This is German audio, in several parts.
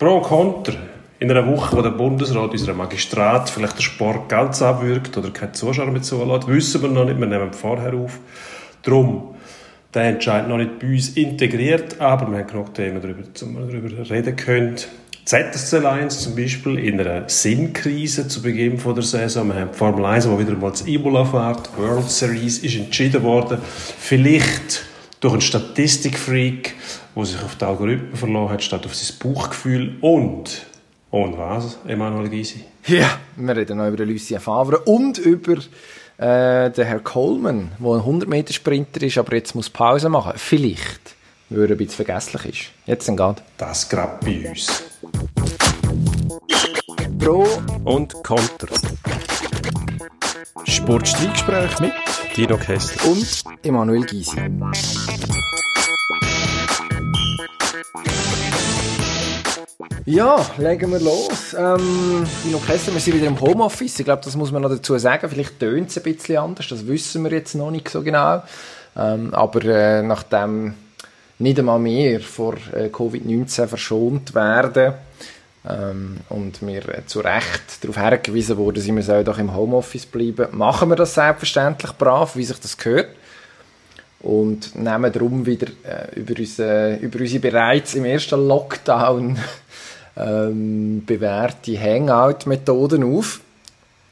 Pro und Konter. In einer Woche, wo der Bundesrat unserer Magistrat vielleicht den Sport ganz abwürgt oder keine Zuschauer mehr zulässt, wissen wir noch nicht. Wir nehmen vorher auf. Darum, der Entscheid noch nicht bei uns integriert, aber wir haben genug Themen, darüber, darüber reden können. ZSC Lions zum Beispiel in einer Sinnkrise zu Beginn der Saison. Wir haben die Formel 1, die wieder mal zu Imola fährt. Die World Series ist entschieden worden. Vielleicht durch einen Statistikfreak, der sich auf die Algorithmen verloren hat, statt auf sein Bauchgefühl. Und, und was, Emanuel Gysi? Ja, wir reden noch über Lucien Favre und über äh, den Herr Coleman, der ein 100-Meter-Sprinter ist, aber jetzt muss Pause machen. Vielleicht, weil er ein bisschen vergesslich ist. Jetzt dann geht. Das gerade bei uns. Pro und Konter. Sportstreitgespräch mit Dino Kessler und Emanuel Gysi. Ja, legen wir los. Ähm, Dino Kessler, wir sind wieder im Homeoffice. Ich glaube, das muss man noch dazu sagen. Vielleicht tönt es ein bisschen anders, das wissen wir jetzt noch nicht so genau. Ähm, aber äh, nachdem nicht einmal mehr vor äh, Covid-19 verschont werden, ähm, und mir äh, zu Recht darauf hergewiesen wurde, sie sollen doch im Homeoffice bleiben, machen wir das selbstverständlich brav, wie sich das gehört. Und nehmen darum wieder äh, über, unsere, über unsere bereits im ersten Lockdown ähm, bewährte Hangout-Methoden auf.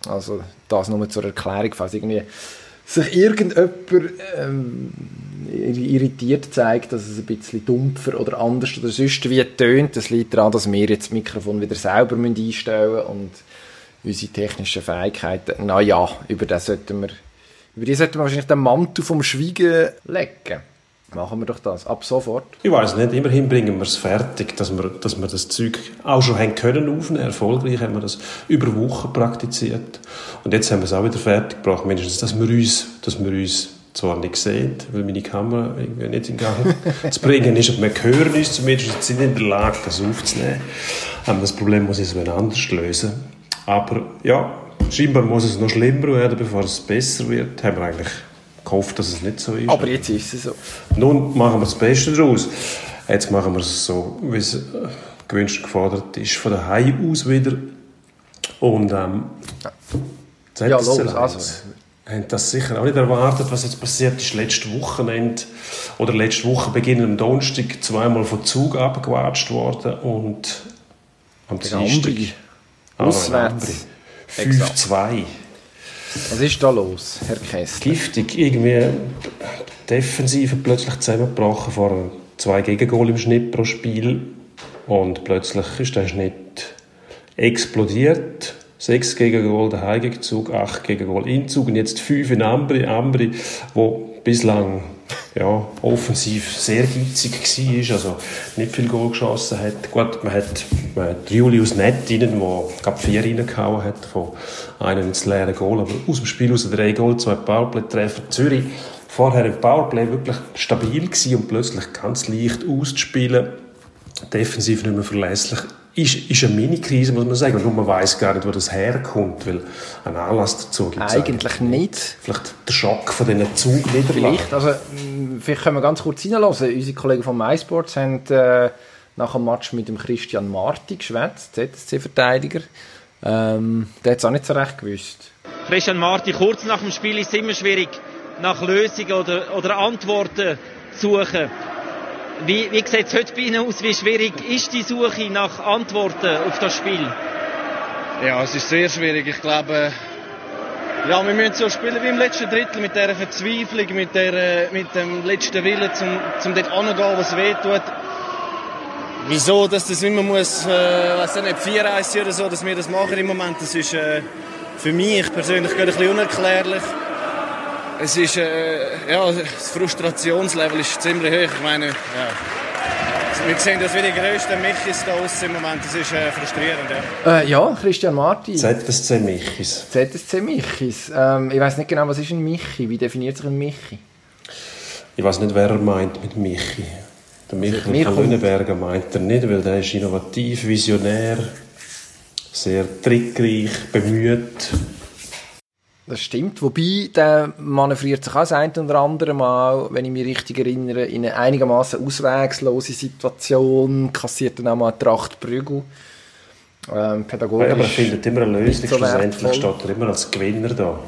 Also das nur zur Erklärung, falls irgendwie sich irgendjemand ähm, irritiert zeigt, dass es ein bisschen dumpfer oder anders oder sonst wie tönt. Das liegt daran, dass wir jetzt das Mikrofon wieder selber einstellen müssen und unsere technischen Fähigkeiten, naja, über das sollten wir, über die sollten wir wahrscheinlich den Mantel vom Schweigen legen. Machen wir doch das, ab sofort. Ich weiß nicht, immerhin bringen wir es fertig, dass wir, dass wir das Zeug auch schon haben können aufnehmen. Erfolgreich haben wir das über Wochen praktiziert. Und jetzt haben wir es auch wieder fertig gebracht, mindestens, dass wir uns, dass wir uns zwar nicht sehen, weil meine Kamera irgendwie nicht in Gang zu bringen ist, aber wir hören uns zumindest, sind in der Lage, das aufzunehmen. Aber das Problem muss ich anders lösen. Aber ja, scheinbar muss es noch schlimmer werden, bevor es besser wird. Haben wir eigentlich gehofft, dass es nicht so ist. Aber jetzt ist es so. Nun machen wir das Beste daraus. Jetzt machen wir es so, wie es äh, gewünscht gefordert ist, von der Hai aus wieder. Und ähm, ja, ja los, also, haben das sicher auch nicht erwartet, was jetzt passiert ist. Letztes Wochenende oder letzte Woche Beginn am Donnerstag zweimal vom Zug abgewatscht worden und am Dienstag auswärts 5-2. Was ist da los, Herr Kessler? Giftig, irgendwie Defensive plötzlich zusammengebrochen vor zwei Gegengol im Schnitt pro Spiel und plötzlich ist der Schnitt explodiert 6 gegen Goal der Heimgegenzug, 8 gegen Goal Inzug und jetzt 5 in Ambri. Ambri, wo bislang ja, offensiv sehr gitzig war, also nicht viel Goal geschossen hat. Gut, man hat, man hat Julius Nett rein, der vier reingehauen hat, von einem ins leere Goal, aber aus dem Spiel aus drei Goal, zwei Powerplay-Treffer. Zürich vorher im Powerplay wirklich stabil gewesen und plötzlich ganz leicht auszuspielen. Defensiv nicht mehr verlässlich ist, ist eine Mini-Krise, muss man sagen. Und man weiß gar nicht, wo das herkommt, weil ein Anlass dazu gibt Eigentlich nicht. Vielleicht der Schock von diesen Zugniederlagen. Vielleicht, also, vielleicht können wir ganz kurz hineinlassen. Unsere Kollegen von MySports haben äh, nach dem Match mit dem Christian Marti geschwätzt, ZSC-Verteidiger. Ähm, der hat es auch nicht so recht gewusst. Christian Marti, kurz nach dem Spiel ist es immer schwierig, nach Lösungen oder, oder Antworten zu suchen. Wie, wie sieht es heute bei Ihnen aus? Wie schwierig ist die Suche nach Antworten auf das Spiel? Ja, es ist sehr schwierig. Ich glaube, ja, wir müssen so spielen wie im letzten Drittel, mit dieser Verzweiflung, mit, der, mit dem letzten Willen, zum, zum dort anzugehen, was weh tut. Wieso, dass das immer muss, äh, weiß nicht, 4 oder so, dass wir das machen im Moment, das ist äh, für mich persönlich ein bisschen unerklärlich es ist, äh, ja, das Frustrationslevel ist ziemlich hoch. Ich meine, ja. Wir sehen das wie die grössten Michis da aus im Moment. Das ist äh, frustrierend. Ja. Äh, ja, Christian Marti. ZSC Michis. ZSC Michis. Ähm, ich weiß nicht genau, was ist ein Michi? Wie definiert sich ein Michi? Ich weiß nicht, wer er meint mit Michi. Der Michi Lüneberger meint er nicht, weil der ist innovativ, visionär, sehr trickreich, bemüht das stimmt. Wobei, der manövriert sich auch das eine oder andere Mal, wenn ich mich richtig erinnere, in eine einigermaßen auswegslose Situation, kassiert dann auch mal eine Tracht Prügel. Ähm, pädagogisch. Ja, aber er findet immer eine Lösung. So Schlussendlich steht er immer als Gewinner da.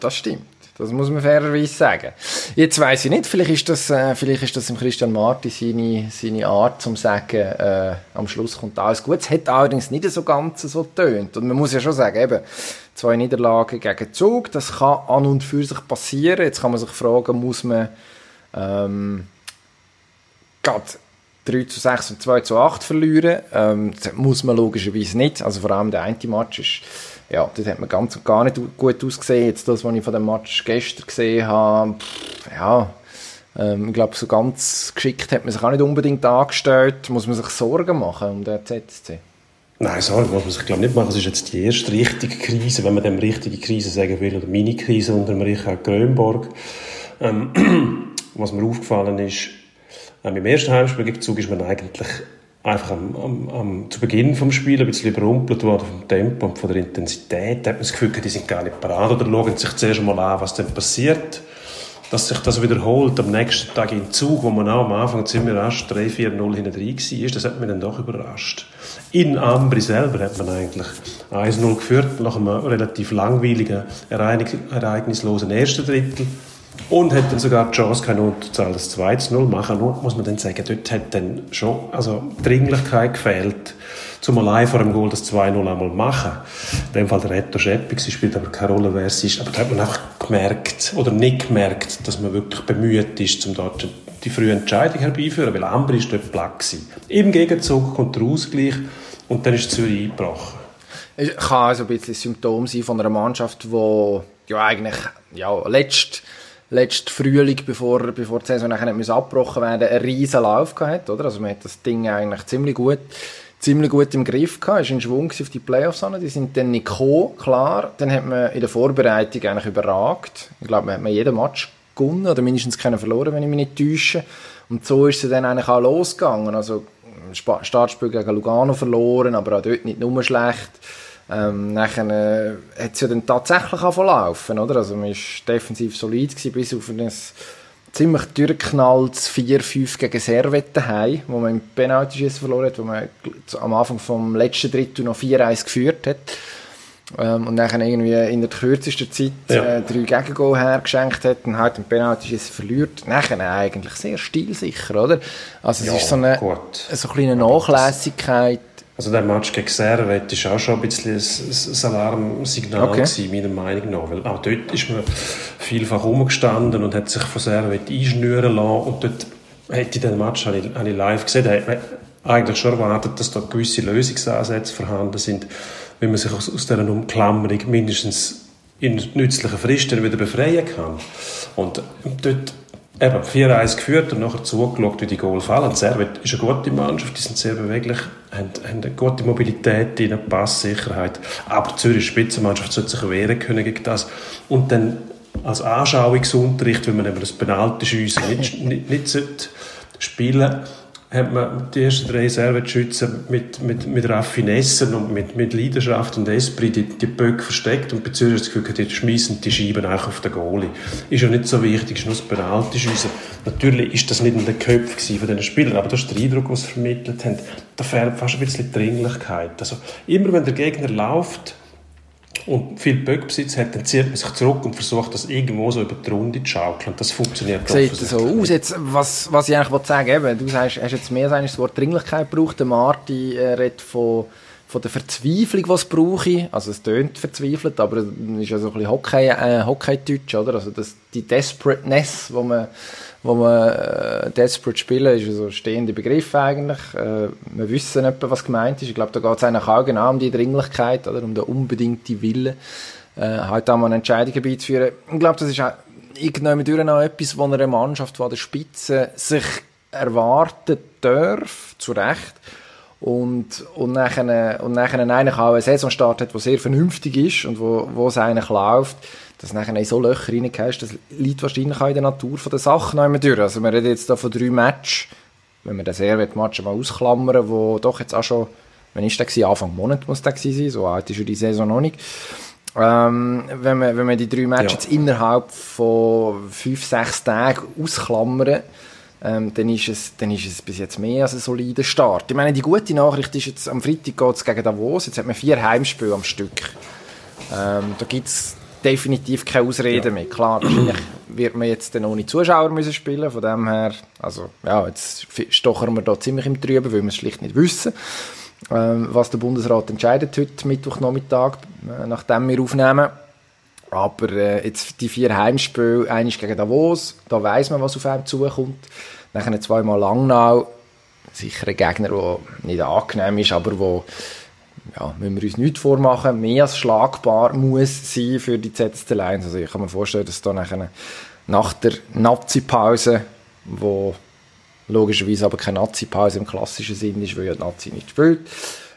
Das stimmt. Das muss man fairerweise sagen. Jetzt weiß ich nicht, vielleicht ist das, äh, vielleicht ist das im Christian Marti seine, seine Art zum sagen, äh, am Schluss kommt alles gut. Es hat allerdings nicht so ganz so tönt. Und man muss ja schon sagen, eben, zwei Niederlagen gegen Zug, das kann an und für sich passieren. Jetzt kann man sich fragen, muss man, ähm, gerade 3 zu 6 und 2 zu 8 verlieren. Ähm, das muss man logischerweise nicht. Also vor allem der eine Match ist ja, das hat man ganz und gar nicht gut ausgesehen. Jetzt das, was ich von dem Match gestern gesehen habe, ja, ähm, ich glaube, so ganz geschickt hat man sich auch nicht unbedingt angestellt. Muss man sich Sorgen machen um den ZSC? Nein, Sorgen muss man sich glaube nicht machen. Es ist jetzt die erste richtige Krise, wenn man dem richtige Krise sagen will, oder Mini-Krise unter dem Richard Grönborg. Ähm, was mir aufgefallen ist, ähm, im ersten Heimspiel gegen Zug ist man eigentlich einfach am, am, am, zu Beginn vom Spiel ein bisschen überrumpelt worden vom Tempo und von der Intensität. Da hat man das Gefühl, die sind gar nicht parat oder schauen sich zuerst mal an, was denn passiert. Dass sich das wiederholt am nächsten Tag in Zug, wo man auch am Anfang ziemlich rasch 3-4-0 hinten drin war, das hat mich dann doch überrascht. In Ambri selber hat man eigentlich 1-0 geführt, nach einem relativ langweiligen, ereignislosen ersten Drittel. Und hat dann sogar die Chance, keine Unterzahl das 2-0 machen. Nur muss man dann sagen, dort hat dann schon also Dringlichkeit gefehlt, zum allein vor dem Goal das 2-0 einmal machen. In dem Fall der Reto Scheppi, sie spielt aber keine Rolle, wer es ist. Aber da hat man einfach gemerkt, oder nicht gemerkt, dass man wirklich bemüht ist, um dort die frühe Entscheidung herbeiführen, weil Ambri ist dort platt. Im Gegenzug kommt der Ausgleich und dann ist Zürich eingebrochen. Es kann also ein bisschen ein Symptom sein von einer Mannschaft, die ja eigentlich ja, letzt letzten Frühling, bevor, bevor die Saison nachher nicht abgebrochen werden einen riesen Lauf gehabt, oder? Also man hat das Ding eigentlich ziemlich gut, ziemlich gut im Griff gehabt, ist in Schwung auf die Playoffs an, die sind dann nicht gekommen, klar. Dann hat man in der Vorbereitung eigentlich überragt. Ich glaube, man hat jeden Match gewonnen oder mindestens keinen verloren, wenn ich mich nicht täusche. Und so ist es dann eigentlich auch losgegangen. Also Startspiel gegen Lugano verloren, aber auch dort nicht nur schlecht. Ähm, nachher äh, hat es ja dann tatsächlich angefangen oder? Also man war defensiv solid gewesen, bis auf ein ziemlich durchgeknalltes 4-5 gegen Servette daheim, wo man im Penalty verloren hat, wo man am Anfang vom letzten Drittel noch 4-1 geführt hat. Ähm, und dann irgendwie in der kürzesten Zeit ja. äh, drei Gegengol hergeschenkt hat und halt den Penalty verliert. Nachher eigentlich sehr stilsicher, oder? Also es ja, ist so eine, so eine kleine Nachlässigkeit also der Match gegen Servet war auch schon ein bisschen ein, Alarmsignal okay. gewesen, meiner Meinung nach. Weil auch dort ist man vielfach rumgestanden und hat sich von Servet einschnüren lassen. Und dort hätte ich den Match habe ich, habe ich live gesehen, hat man eigentlich schon erwartet, dass da gewisse Lösungsansätze vorhanden sind, wie man sich aus, aus dieser Umklammerung mindestens in nützlichen Fristen wieder befreien kann. Und dort eben 4-1 geführt und nachher zugeschaut, wie die Goal fallen. Servet ist eine gute Mannschaft, die sind sehr beweglich, haben, haben eine gute Mobilität, eine Passsicherheit. Aber Zürich Spitzenmannschaft sollte sich wehren können gegen das. Und dann als Anschauungsunterricht, wenn man eben das Penalty-Schiessen nicht, nicht, nicht spielen sollte, hat man die ersten drei Servetschützen mit, mit, mit Raffinessen und mit, mit Leidenschaft und Esprit die, die Böcke versteckt und bei Zürich das Gefühl, die schmeißen die Scheiben auch auf den Goalie. Ist ja nicht so wichtig, ist nur das Penalty-Schiessen. Natürlich ist das nicht in den Köpfen von diesen Spielern, aber das ist der Eindruck, den sie vermittelt haben. Da fehlt fast ein bisschen Dringlichkeit. Also, immer wenn der Gegner läuft, und viel Böckbesitz hat, dann zieht man sich zurück und versucht, das irgendwo so über die Runde zu schaukeln. Und das funktioniert Sieht so aus. Jetzt, was, was ich eigentlich sagen eben, du sagst, hast jetzt mehr das Wort Dringlichkeit gebraucht. Der Marti äh, redet von, von der Verzweiflung, die es brauche. Also es tönt verzweifelt, aber es ist ja so ein bisschen Hockey, äh, Hockey-Deutsch, oder? Also das, die Desperateness, wo man wo man äh, Desperate spielen, ist so ein stehender Begriff eigentlich. Äh, wir wissen etwa, was gemeint ist. Ich glaube, da geht es eigentlich auch genau um die Dringlichkeit, oder um den unbedingten Willen, äh, halt auch mal eine Entscheidung herbeizuführen. Ich glaube, das ist auch irgendwann noch etwas, von einer Mannschaft von der Spitze sich erwarten darf, zu Recht. Und, und nachher, und nachher eigentlich auch eine Saison startet, die sehr vernünftig ist und wo, wo es eigentlich läuft dass nachher in so Löcher reingehst, das liegt wahrscheinlich auch in der Natur der Sache noch durch. Also wir reden jetzt da von drei Matches, wenn wir den Servet-Match mal ausklammern, wo doch jetzt auch schon, wenn ist der gewesen, Anfang Monat muss der gewesen sein, so alt ist ja die Saison noch nicht. Ähm, wenn, man, wenn man die drei Matches ja. innerhalb von fünf, sechs Tagen ausklammern, ähm, dann, ist es, dann ist es bis jetzt mehr als ein solider Start. Ich meine, die gute Nachricht ist jetzt, am Freitag geht es gegen Davos, jetzt hat man vier Heimspiele am Stück. Ähm, da gibt es definitiv keine Ausreden ja. mehr. Klar, wahrscheinlich wird man jetzt dann ohne Zuschauer müssen spielen, von dem her, also ja, jetzt stochern wir da ziemlich im Trüben, weil wir es schlicht nicht wissen. Ähm, was der Bundesrat entscheidet heute Mittwochnachmittag, äh, nachdem wir aufnehmen. Aber äh, jetzt die vier Heimspiele, eines gegen Davos, da weiß man, was auf einem zukommt. Nachher zweimal Langnau, sicher ein Gegner, der nicht angenehm ist, aber wo ja, müssen wir uns nicht vormachen, mehr als schlagbar muss sein für die ZSC Lions. Also ich kann mir vorstellen, dass da nachher nach der Nazi-Pause, wo logischerweise aber keine Nazi-Pause im klassischen Sinn ist, weil ja die Nazi nicht spielt.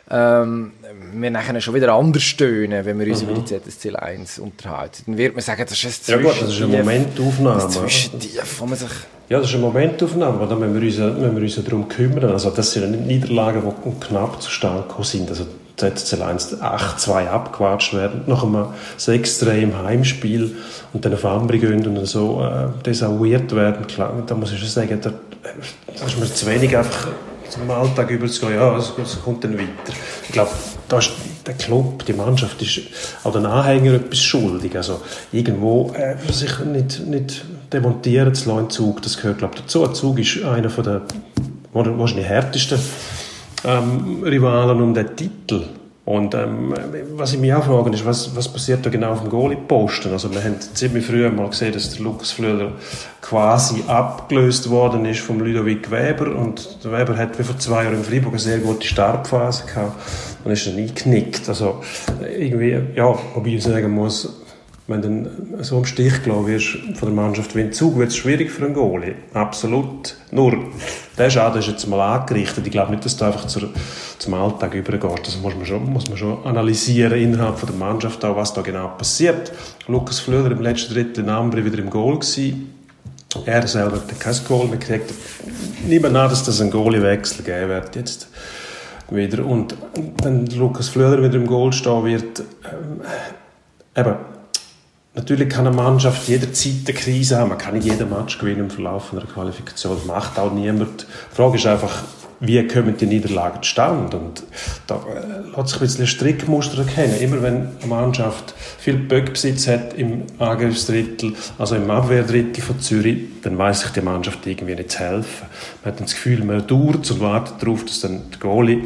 Ähm, wir nachher schon wieder anders stöhnen, wenn wir uns mhm. über die ZSC 1 unterhalten. Dann wird man sagen, das ist ein Ja gut, das ist eine Momentaufnahme. Das Zwischentief, wo man sich... Ja, das ist eine Momentaufnahme, aber dann müssen wir uns, müssen wir uns darum kümmern. Also das sind nicht Niederlagen, die knapp zustande gekommen sind. Also ZSC 1 8-2 abgewatscht werden, nach einem 6-3 im Heimspiel und dann auf Ambri gehen und so äh, desavouiert werden. Klar, da muss ich schon sagen, da, da ist mir zu wenig einfach zum Alltag überzugehen, ja, es, kommt dann weiter. Ich glaube, da ist der Club, die Mannschaft ist auch den Anhänger etwas schuldig. Also irgendwo äh, sich nicht, nicht demontieren zu lassen Zug, das gehört glaube ich dazu. Ein Zug ist einer von der wahrscheinlich härtesten ähm, Rivalen um den Titel. Und ähm, was ich mich auch frage, ist, was, was passiert da genau auf dem Goalie-Posten? Also wir haben ziemlich früh mal gesehen, dass der Lukas Flöder quasi abgelöst worden ist vom Ludovic Weber und der Weber hat wie vor zwei Jahren in Freiburg eine sehr gute Startphase gehabt und ist dann geknickt. Also irgendwie, ja, wobei ich sagen muss, wenn du so im Stich gelassen wirst von der Mannschaft wie ein Zug, wird es schwierig für einen Goalie. Absolut. Nur, der Schaden ist jetzt mal angerichtet. Ich glaube nicht, dass du einfach zur, zum Alltag übergeht. Das muss man, schon, muss man schon analysieren innerhalb von der Mannschaft, auch was da genau passiert. Lukas Flöder im letzten Drittel in wieder im Goal gewesen. Er selber hat kein Goal mehr gekriegt. Niemand an, dass das einen Goalie-Wechsel geben wird jetzt wieder. Und wenn Lukas Flöder wieder im Goal stehen wird, ähm, eben, Natürlich kann eine Mannschaft jederzeit eine Krise haben. Man kann nicht jeden Match gewinnen im Verlauf einer Qualifikation. Macht auch niemand. Die Frage ist einfach, wie kommen die Niederlagen zustande? Und da äh, lässt sich ein bisschen ein Strickmuster erkennen. Immer wenn eine Mannschaft viel Böckbesitz hat im Angriffsdrittel, also im Abwehrdrittel von Zürich, dann weiß sich die Mannschaft irgendwie nicht zu helfen. Man hat das Gefühl, man dauert und wartet darauf, dass dann der Goalie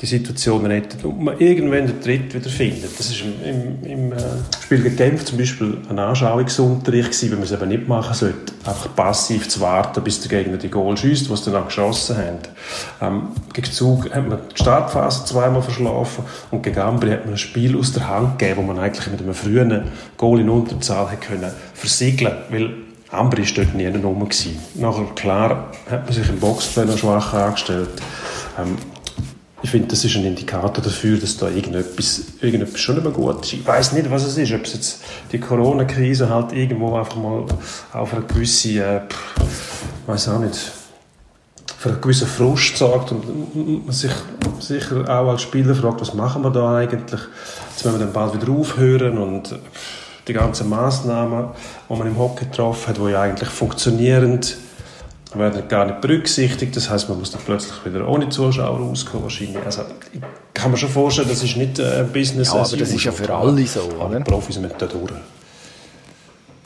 die Situation rettet und man irgendwann den Tritt wieder findet. Das ist im, im, im äh, Spiel gegen Genf zum Beispiel ein Anschauungsunterricht gewesen, wenn man es eben nicht machen sollte, einfach passiv zu warten, bis der Gegner die Goal schießt, was sie dann auch geschossen haben. Ähm, gegen Zug hat man die Startphase zweimal verschlafen und gegen Ambri hat man ein Spiel aus der Hand gegeben, wo man eigentlich mit einem frühen Goal in Unterzahl hätte können versiegeln weil Ambri war dort nie rum. Nachher, klar, hat man sich im Boxplay schwach angestellt. Ähm, ich finde, das ist ein Indikator dafür, dass da irgendetwas, irgendetwas schon nicht mehr gut ist. Ich weiß nicht, was es ist. Ob es jetzt die Corona-Krise halt irgendwo einfach mal auf eine gewisse, äh, weiß auch nicht, für einen gewissen Frust sorgt und man sich sicher auch als Spieler fragt, was machen wir da eigentlich? Jetzt werden wir dann bald wieder aufhören und die ganzen Massnahmen, die man im Hockey getroffen hat, die ja eigentlich funktionierend werden gar nicht berücksichtigt. Das heißt, man muss dann plötzlich wieder ohne Zuschauer rauskommen wahrscheinlich. Also ich kann mir schon vorstellen, das ist nicht ein äh, Business. Ja, aber das ist ja für alle so, oder? Profis müssen da durch.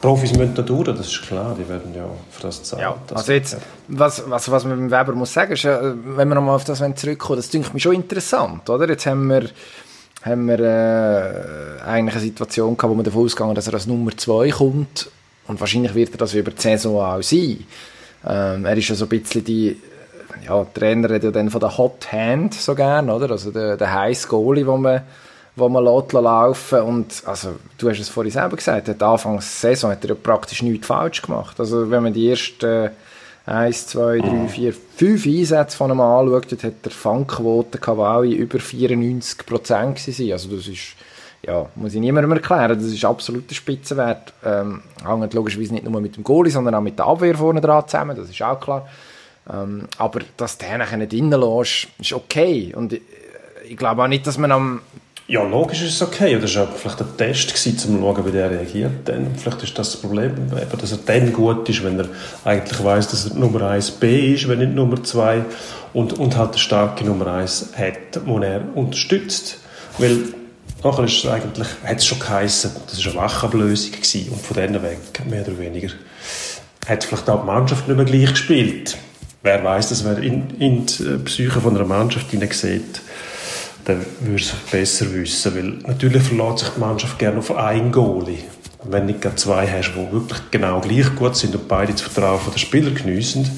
Profis müssen da durch, das ist klar, die werden ja für das zahlen. Ja, also jetzt, was, was, was man beim Weber muss sagen, ist, wenn wir nochmal auf das zurückkommen, das denke mich schon interessant, oder? Jetzt haben wir, haben wir äh, eigentlich eine Situation gehabt, wo man davon ausgegangen dass er als Nummer 2 kommt und wahrscheinlich wird er das über die Saison auch sein. Ähm, er ist ja so ein bisschen die, ja, Trainer redet ja dann von der Hot Hand so gern, oder? Also der, der heiße Goalie, wo man wo man lässt laufen und also du hast es vorhin selber gesagt, hat Anfangs der Saison hat er ja praktisch nichts falsch gemacht. Also wenn man die ersten 1, 2, 3, 4, 5 Einsätze von ihm anschaut, hat der Fangquote alle über 94 Prozent waren. Also das ist, ja, muss ich niemandem erklären, das ist absoluter Spitzenwert. Ähm, hängt logischerweise nicht nur mit dem Goalie, sondern auch mit der Abwehr vorne dran zusammen, das ist auch klar. Ähm, aber dass der nachher nicht reinlässt, ist okay. Und ich, ich glaube auch nicht, dass man am Ja, logisch ist es okay. Das war vielleicht ein Test, um zu schauen, wie der reagiert. Dann. Vielleicht ist das das Problem, dass er dann gut ist, wenn er eigentlich weiß, dass er Nummer 1 B ist, wenn nicht Nummer 2 und, und halt eine starke Nummer 1 hat, die er unterstützt. Weil nachher ist es eigentlich, hat es schon geheißen, das war eine Wachablösung gewesen und von denen weg, mehr oder weniger, hat vielleicht auch die Mannschaft nicht mehr gleich gespielt. Wer weiß, dass wer in, in die Psyche von einer Mannschaft hineinsieht, dann würde es besser wissen. Weil natürlich verlässt sich die Mannschaft gerne auf einen Goalie. Und wenn du nicht zwei hast, die wirklich genau gleich gut sind und beide das Vertrauen der Spieler geniessen,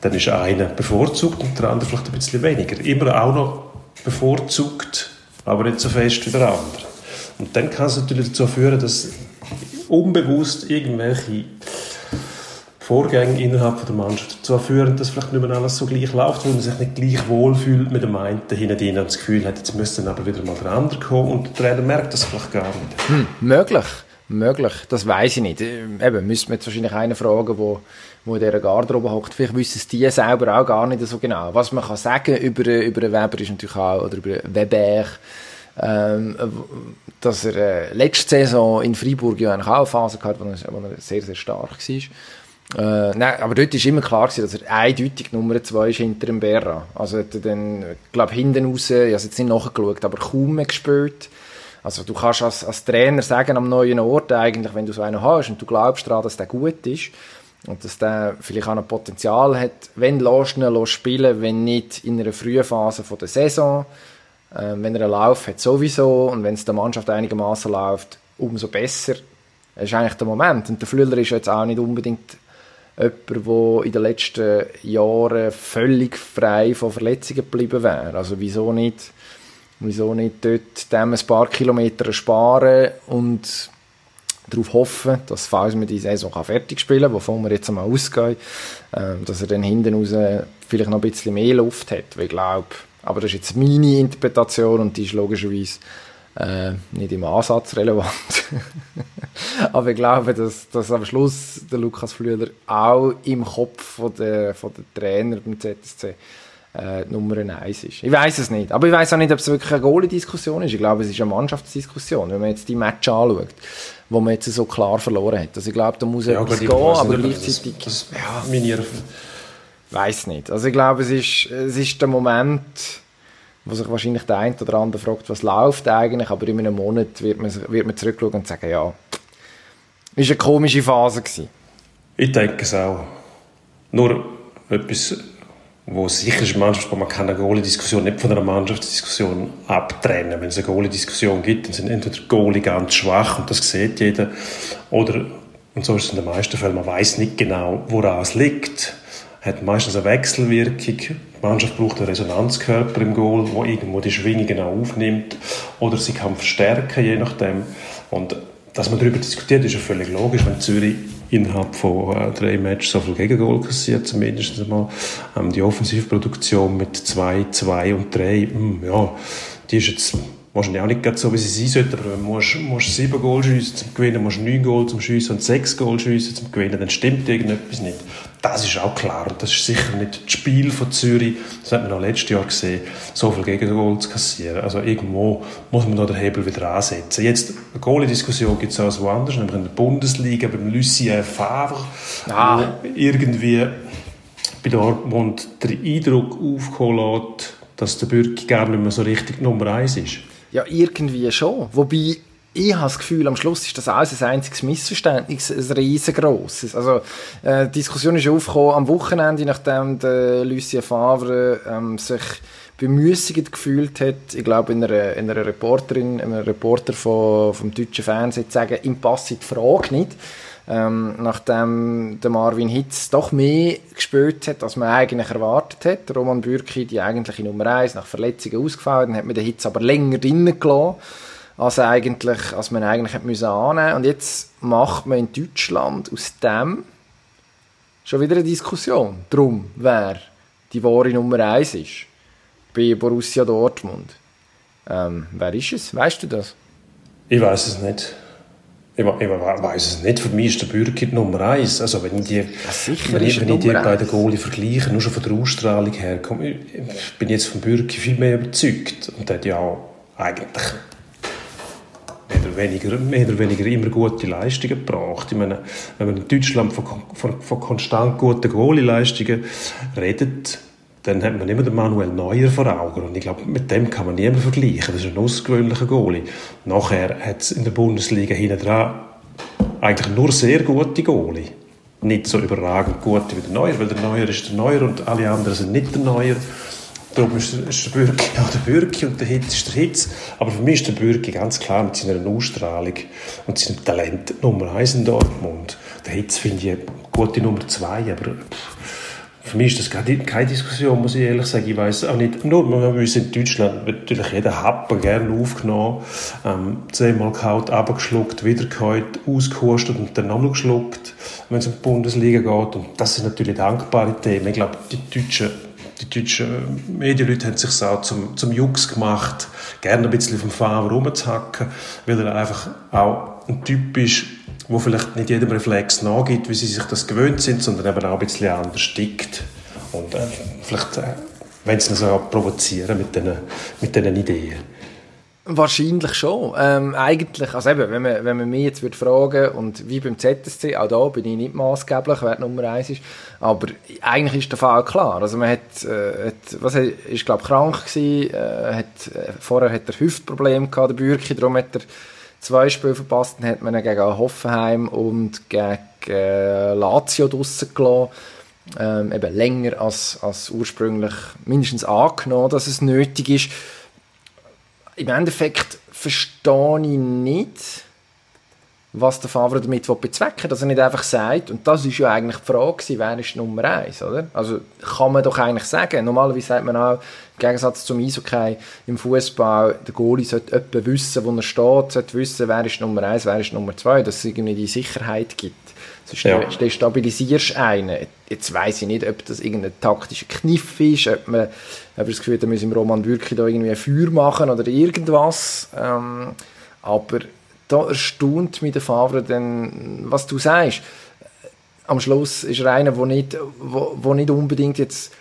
dann ist einer bevorzugt und der andere vielleicht ein bisschen weniger. Immer auch noch bevorzugt, aber nicht so fest wie der andere. Und dann kann es natürlich dazu führen, dass unbewusst irgendwelche Vorgänge innerhalb der Mannschaft dazu führen, dass vielleicht nicht mehr alles so gleich läuft, weil man sich nicht gleich wohl fühlt mit dem einen hinten und das Gefühl hat, jetzt müsste aber wieder mal der andere kommen und der Trainer merkt das vielleicht gar nicht. Hm, möglich, möglich, das weiß ich nicht. Eben, müsste man jetzt wahrscheinlich einen fragen, wo, wo in dieser Garderobe hockt. Vielleicht wissen es die selber auch gar nicht so genau. Was man kann sagen über, über Weber ist natürlich auch, oder über Weber, ähm, dass er äh, letzte Saison in Freiburg ja eine Phase hatte, wo er, wo er sehr, sehr stark war. Äh, nein, aber dort war immer klar, gewesen, dass er eindeutig Nummer 2 ist hinter dem Berra. Also hat er dann, glaube hinten raus, ich habe jetzt nicht nachgeschaut, aber kaum mehr gespielt. Also du kannst als, als Trainer sagen am neuen Ort eigentlich, wenn du so einen hast und du glaubst daran, dass der gut ist und dass der vielleicht auch noch Potenzial hat, wenn lässt ihn spielen, wenn nicht in einer frühen Phase von der Saison, äh, wenn er einen Lauf hat sowieso und wenn es der Mannschaft einigermaßen läuft, umso besser. Das ist eigentlich der Moment. Und der Flüller ist jetzt auch nicht unbedingt jemand, der in den letzten Jahren völlig frei von Verletzungen geblieben wäre. Also wieso nicht, wieso nicht dort dem ein paar Kilometer sparen und darauf hoffen, dass falls man die Saison fertig spielen kann, wovon wir jetzt einmal ausgehen, äh, dass er dann hinten raus vielleicht noch ein bisschen mehr Luft hat. Weil ich glaube, aber das ist jetzt meine Interpretation und die ist logischerweise äh, nicht im Ansatz relevant. Aber ich glaube, dass, dass am Schluss der Lukas Flüeler auch im Kopf von der, von der Trainer beim ZSC äh, Nummer 1 ist. Ich weiß es nicht. Aber ich weiß auch nicht, ob es wirklich eine Goalie-Diskussion ist. Ich glaube, es ist eine Mannschaftsdiskussion, wenn man jetzt die Match anschaut, wo man jetzt so klar verloren hat. Also ich glaube, da muss ja, etwas gehen, aber gleichzeitig... Das, das ja, meine weiß nicht. Also ich glaube, es ist, es ist der Moment wo sich wahrscheinlich der eine oder andere fragt, was läuft eigentlich, aber in einem Monat wird man, wird man zurückschauen und sagen, ja, ist eine komische Phase gewesen. Ich denke es auch. Nur etwas, wo sicher ist, Mannschaft, man kann eine Goalie-Diskussion nicht von einer Mannschaftsdiskussion abtrennen. Wenn es eine Goalie-Diskussion gibt, dann sind entweder Goalie ganz schwach und das sieht jeder, oder, und so ist es in den meisten Fällen, man weiß nicht genau, woran es liegt hat meistens eine Wechselwirkung. Die Mannschaft braucht einen Resonanzkörper im Goal, der irgendwo die Schwingungen auch aufnimmt oder sie kann verstärken, je nachdem. Und dass man darüber diskutiert, ist ja völlig logisch, wenn Zürich innerhalb von äh, drei Matches so viel Gegengol kassiert, zumindest einmal. Ähm, die Offensivproduktion mit 2, 2 und 3, hm, ja, die ist jetzt wahrscheinlich auch nicht so, wie sie sein sollte, aber wenn du musst, musst sieben Goal schiessen zum Gewinnen, musst neun Goal zum Schiessen und sechs Goal schiessen zum Gewinnen, dann stimmt irgendetwas nicht. Das ist auch klar und das ist sicher nicht das Spiel von Zürich, das hat man auch letztes Jahr gesehen, so viel Gegengol zu kassieren. Also irgendwo muss man da den Hebel wieder ansetzen. Jetzt, eine Goalie-Diskussion gibt es auch woanders, nämlich in der Bundesliga, beim Lucien Favre, ah. irgendwie bei Dortmund den Eindruck aufgeholt dass der Bürki gar nicht mehr so richtig Nummer eins ist. Ja, irgendwie schon. Wobei, ich habe das Gefühl, am Schluss ist das alles ein einziges Missverständnis, ein riesengroßes. Also, äh, die Diskussion ist aufgekommen am Wochenende, nachdem der Lucien Favre ähm, sich bemüßigt gefühlt hat, ich glaube, in einer, in einer Reporterin, einem Reporter von, vom deutschen Fernsehen zu sagen, ihm passt die Frage nicht. Ähm, nachdem der Marvin Hitz doch mehr gespielt hat, als man eigentlich erwartet hat. Roman Bürki, die eigentliche Nummer 1, nach Verletzungen ausgefallen, dann hat man den Hitz aber länger drinnen gelassen, als, eigentlich, als man eigentlich hätte müssen annehmen Und jetzt macht man in Deutschland aus dem schon wieder eine Diskussion darum, wer die wahre Nummer 1 ist bei Borussia Dortmund. Ähm, wer ist es? Weißt du das? Ich weiß es nicht. Ich, ich weiß es nicht. Für mich ist der Bürger Nummer eins. Also wenn ich die, wenn ich, wenn ich die beiden Goalie vergleiche, nur schon von der Ausstrahlung her, komm, ich bin jetzt vom Bürger viel mehr überzeugt. Und der hat ja eigentlich weniger, mehr oder weniger immer gute Leistungen gebracht. Ich meine, wenn man in Deutschland von, von, von konstant guten Goalie-Leistungen redet, dann hat man immer den Manuel Neuer vor Augen. Und ich glaube, mit dem kann man niemand vergleichen. Das ist ein ausgewöhnlicher Goalie. Nachher hat es in der Bundesliga hinten dran eigentlich nur sehr gute Goalie. Nicht so überragend gute wie der Neuer, weil der Neuer ist der Neuer und alle anderen sind nicht der Neuer. Darum ist der, ist der Bürki auch der Bürki und der Hitz ist der Hitz. Aber für mich ist der Bürki ganz klar mit seiner Ausstrahlung und seinem Talent Nummer 1 in Dortmund. Der Hitz finde ich eine gute Nummer 2, aber für mich ist das keine Diskussion, muss ich ehrlich sagen. Ich weiß auch nicht, nur wir müssen in Deutschland natürlich jeder Happen gerne aufgenommen, ähm, zehnmal gehaut, abgeschluckt, wieder gehaut, ausgehustet und dann nochmal geschluckt, wenn es um die Bundesliga geht. Und das sind natürlich dankbare Themen. Ich glaube, die deutschen die deutschen Medienleute haben sich auch zum, zum Jux gemacht, gerne ein bisschen vom Fahrer rumzuhacken, weil er einfach auch ein Typ ist, wo vielleicht nicht jedem Reflex nachgibt, wie sie sich das gewöhnt sind, sondern eben auch ein bisschen anders stickt. Und äh, vielleicht, äh, wenn sie so provozieren mit diesen mit Ideen. Wahrscheinlich schon. Ähm, eigentlich, also eben, wenn man, wenn man mich jetzt würde fragen und wie beim ZSC, auch da bin ich nicht maßgeblich, wer Nummer eins ist, aber eigentlich ist der Fall klar. Also man hat, äh, hat was ist glaube krank gewesen, äh, hat, äh, vorher hat er Hüftprobleme gehabt, der Bürki, darum hat er zwei Spiele verpasst, dann hat man ihn gegen Hoffenheim und gegen äh, Lazio draussen gelassen. Ähm, eben länger als, als ursprünglich mindestens angenommen, dass es nötig ist. Im Endeffekt verstehe ich nicht, was der Favre damit bezwecken will, dass er nicht einfach sagt, und das ist ja eigentlich die Frage wer ist Nummer eins, oder? Also kann man doch eigentlich sagen, normalerweise sagt man auch, im Gegensatz zum Eishockey, im Fußball, der Goalie sollte etwa wissen, wo er steht, sollte wissen, wer ist Nummer eins, wer ist Nummer zwei, dass es irgendwie die Sicherheit gibt. Sonst ja. destabilisierst du einen. Jetzt weiss ich nicht, ob das irgendein taktischer Kniff ist, ob man, ob das Gefühl hat, da müssen Roman wirklich da irgendwie ein Feuer machen oder irgendwas. Ähm, aber da erstaunt mich der Favre dann, was du sagst. Am Schluss ist er einer, der nicht, wo, wo nicht unbedingt jetzt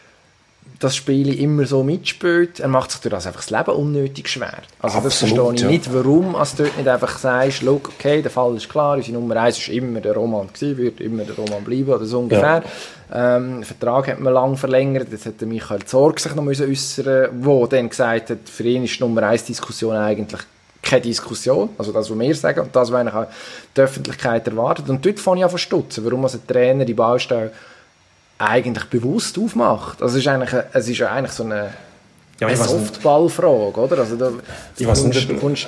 das Spiel immer so mitspielt. Er macht sich durch das einfach das Leben unnötig schwer. Also Absolut, das verstehe ich ja. nicht, warum du dort nicht einfach sagst, look, okay, der Fall ist klar, unsere Nummer 1 ist immer der Roman gewesen, wird immer der Roman bleiben oder so ungefähr. Ja. Ähm, den Vertrag hat man lang verlängert, jetzt hätte Michael Zorg sich noch äußern wo dann gesagt hat, für ihn ist die Nummer 1 Diskussion eigentlich keine Diskussion, also das, was wir sagen und das, was eigentlich auch die Öffentlichkeit erwartet. Und dort fange ich an zu verstutzen, warum also ein Trainer die Baustelle eigentlich bewusst aufmacht. Also es ist eigentlich, es ist ja eigentlich so eine, ja, eine Softballfrage, oder? Also da, ich du, kommst, du kommst,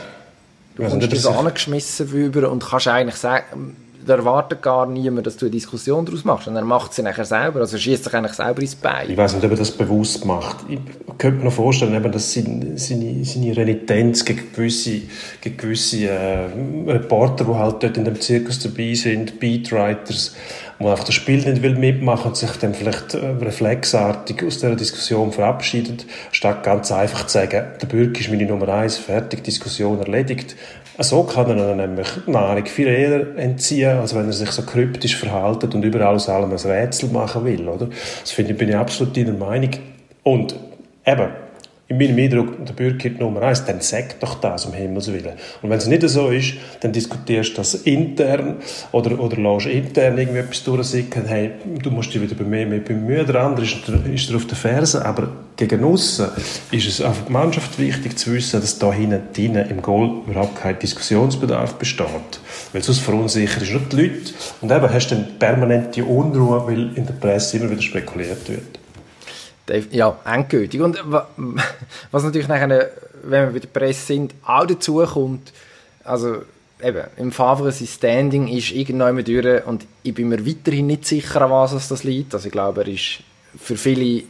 du kommst das angeschmissen über und kannst eigentlich sagen, da erwartet gar niemand, dass du eine Diskussion daraus machst. Und er macht sie nachher selber. Also schießt sich eigentlich selber ins Bein. Ich weiß nicht, ob er das bewusst macht. Ich könnte mir noch vorstellen, dass seine, seine, seine Renitenz gegen gewisse, gegen gewisse äh, Reporter, die halt dort in dem Zirkus dabei sind, Beatwriters, die einfach das Spiel nicht will mitmachen und sich dann vielleicht äh, reflexartig aus dieser Diskussion verabschiedet, statt ganz einfach zu sagen, der Bürger ist meine Nummer eins, fertig, Diskussion erledigt. So kann er nämlich Nahrung viel eher entziehen, als wenn er sich so kryptisch verhaltet und überall aus allem ein Rätsel machen will, oder? Das finde ich, bin ich absolut deiner Meinung. Und eben, in meinem Eindruck, der Bürger Nummer eins, dann sag doch das, um Himmels Willen. Und wenn es nicht so ist, dann diskutierst du das intern oder, oder lässt intern irgendwie etwas durchsickern, hey, du musst dich wieder bemühen, bemühen. Der andere ist, ist auf den Fersen, aber gegen aussen ist es auch für die Mannschaft wichtig zu wissen, dass da hinten im Goal überhaupt kein Diskussionsbedarf besteht. Weil sonst verunsichert ist nur die Leute und eben hast du dann permanente Unruhe, weil in der Presse immer wieder spekuliert wird ja, endgültig. Und was natürlich nachher, wenn wir bei der Presse sind, auch dazu kommt, also eben, im Favre sein Standing ist irgendwann durch und ich bin mir weiterhin nicht sicher, an was das liegt. Also ich glaube, er ist für viele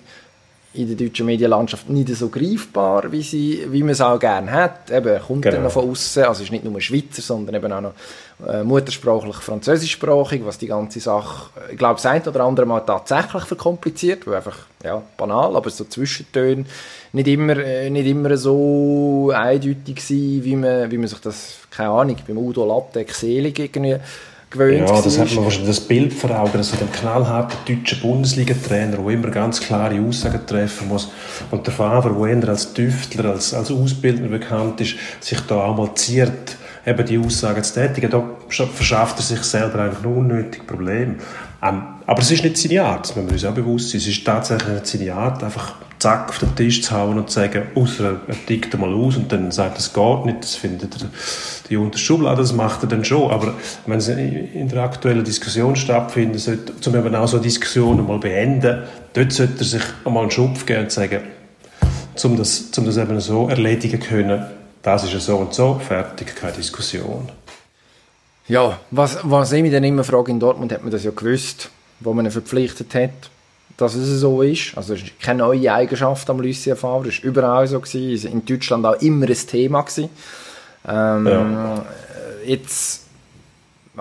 in der deutschen Medienlandschaft nicht so greifbar, wie, sie, wie man es auch gerne hat. Eben, kommt genau. dann noch von außen, also ist nicht nur Schweizer, sondern eben auch noch äh, muttersprachlich französischsprachig, was die ganze Sache, ich glaube, das eine oder andere Mal tatsächlich verkompliziert, weil einfach, ja, banal, aber so Zwischentöne nicht immer, äh, nicht immer so eindeutig sind, wie man, wie man sich das, keine Ahnung, beim Udo Lattek selig irgendwie gewöhnt Ja, das hat man wahrscheinlich das Bild vor Augen, also den knallharten deutschen Bundesliga-Trainer, der immer ganz klare Aussagen treffen muss und der Favre, der eher als Tüftler, als, als Ausbildner bekannt ist, sich da auch mal ziert, eben die Aussagen zu tätigen. Da verschafft er sich selber einfach ein unnötiges Problem. Ähm, aber es ist nicht seine Art, das müssen wir uns auch bewusst sein. Es ist tatsächlich nicht seine Art, einfach zack auf den Tisch zu hauen und zu sagen, außer er tickt mal aus und dann sagt, das geht nicht, das findet er die unter Schublade, das macht er dann schon. Aber wenn es in der aktuellen Diskussion stattfindet, sollte, um eben auch so Diskussionen mal beenden, dort sollte er sich einmal einen Schubf geben und sagen, um das, um das eben so erledigen können, das ist ja so und so, fertig, keine Diskussion. Ja, was, was ich mich dann immer frage, in Dortmund hat man das ja gewusst, wo man ihn verpflichtet hat, dass es so ist. Also es ist keine neue Eigenschaft am Lucien Favre, es war überall so, gewesen. in Deutschland auch immer ein Thema gewesen. Ähm, ja. Jetzt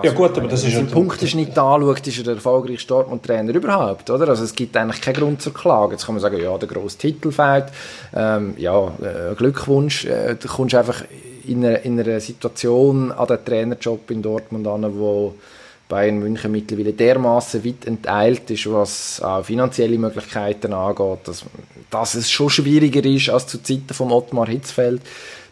also, ja gut, aber das ist. Wenn man nicht anschaut, ist er der erfolgreichste Dortmund-Trainer überhaupt, oder? Also es gibt eigentlich keinen Grund zur Klage. Jetzt kann man sagen, ja, der grosse Titel fehlt, ähm, ja, äh, Glückwunsch, äh, du kommst einfach in einer, in einer Situation an den Trainerjob in Dortmund an, wo Bayern München mittlerweile dermaßen weit enteilt ist, was auch finanzielle Möglichkeiten angeht, dass, dass es schon schwieriger ist als zu Zeiten von Ottmar Hitzfeld,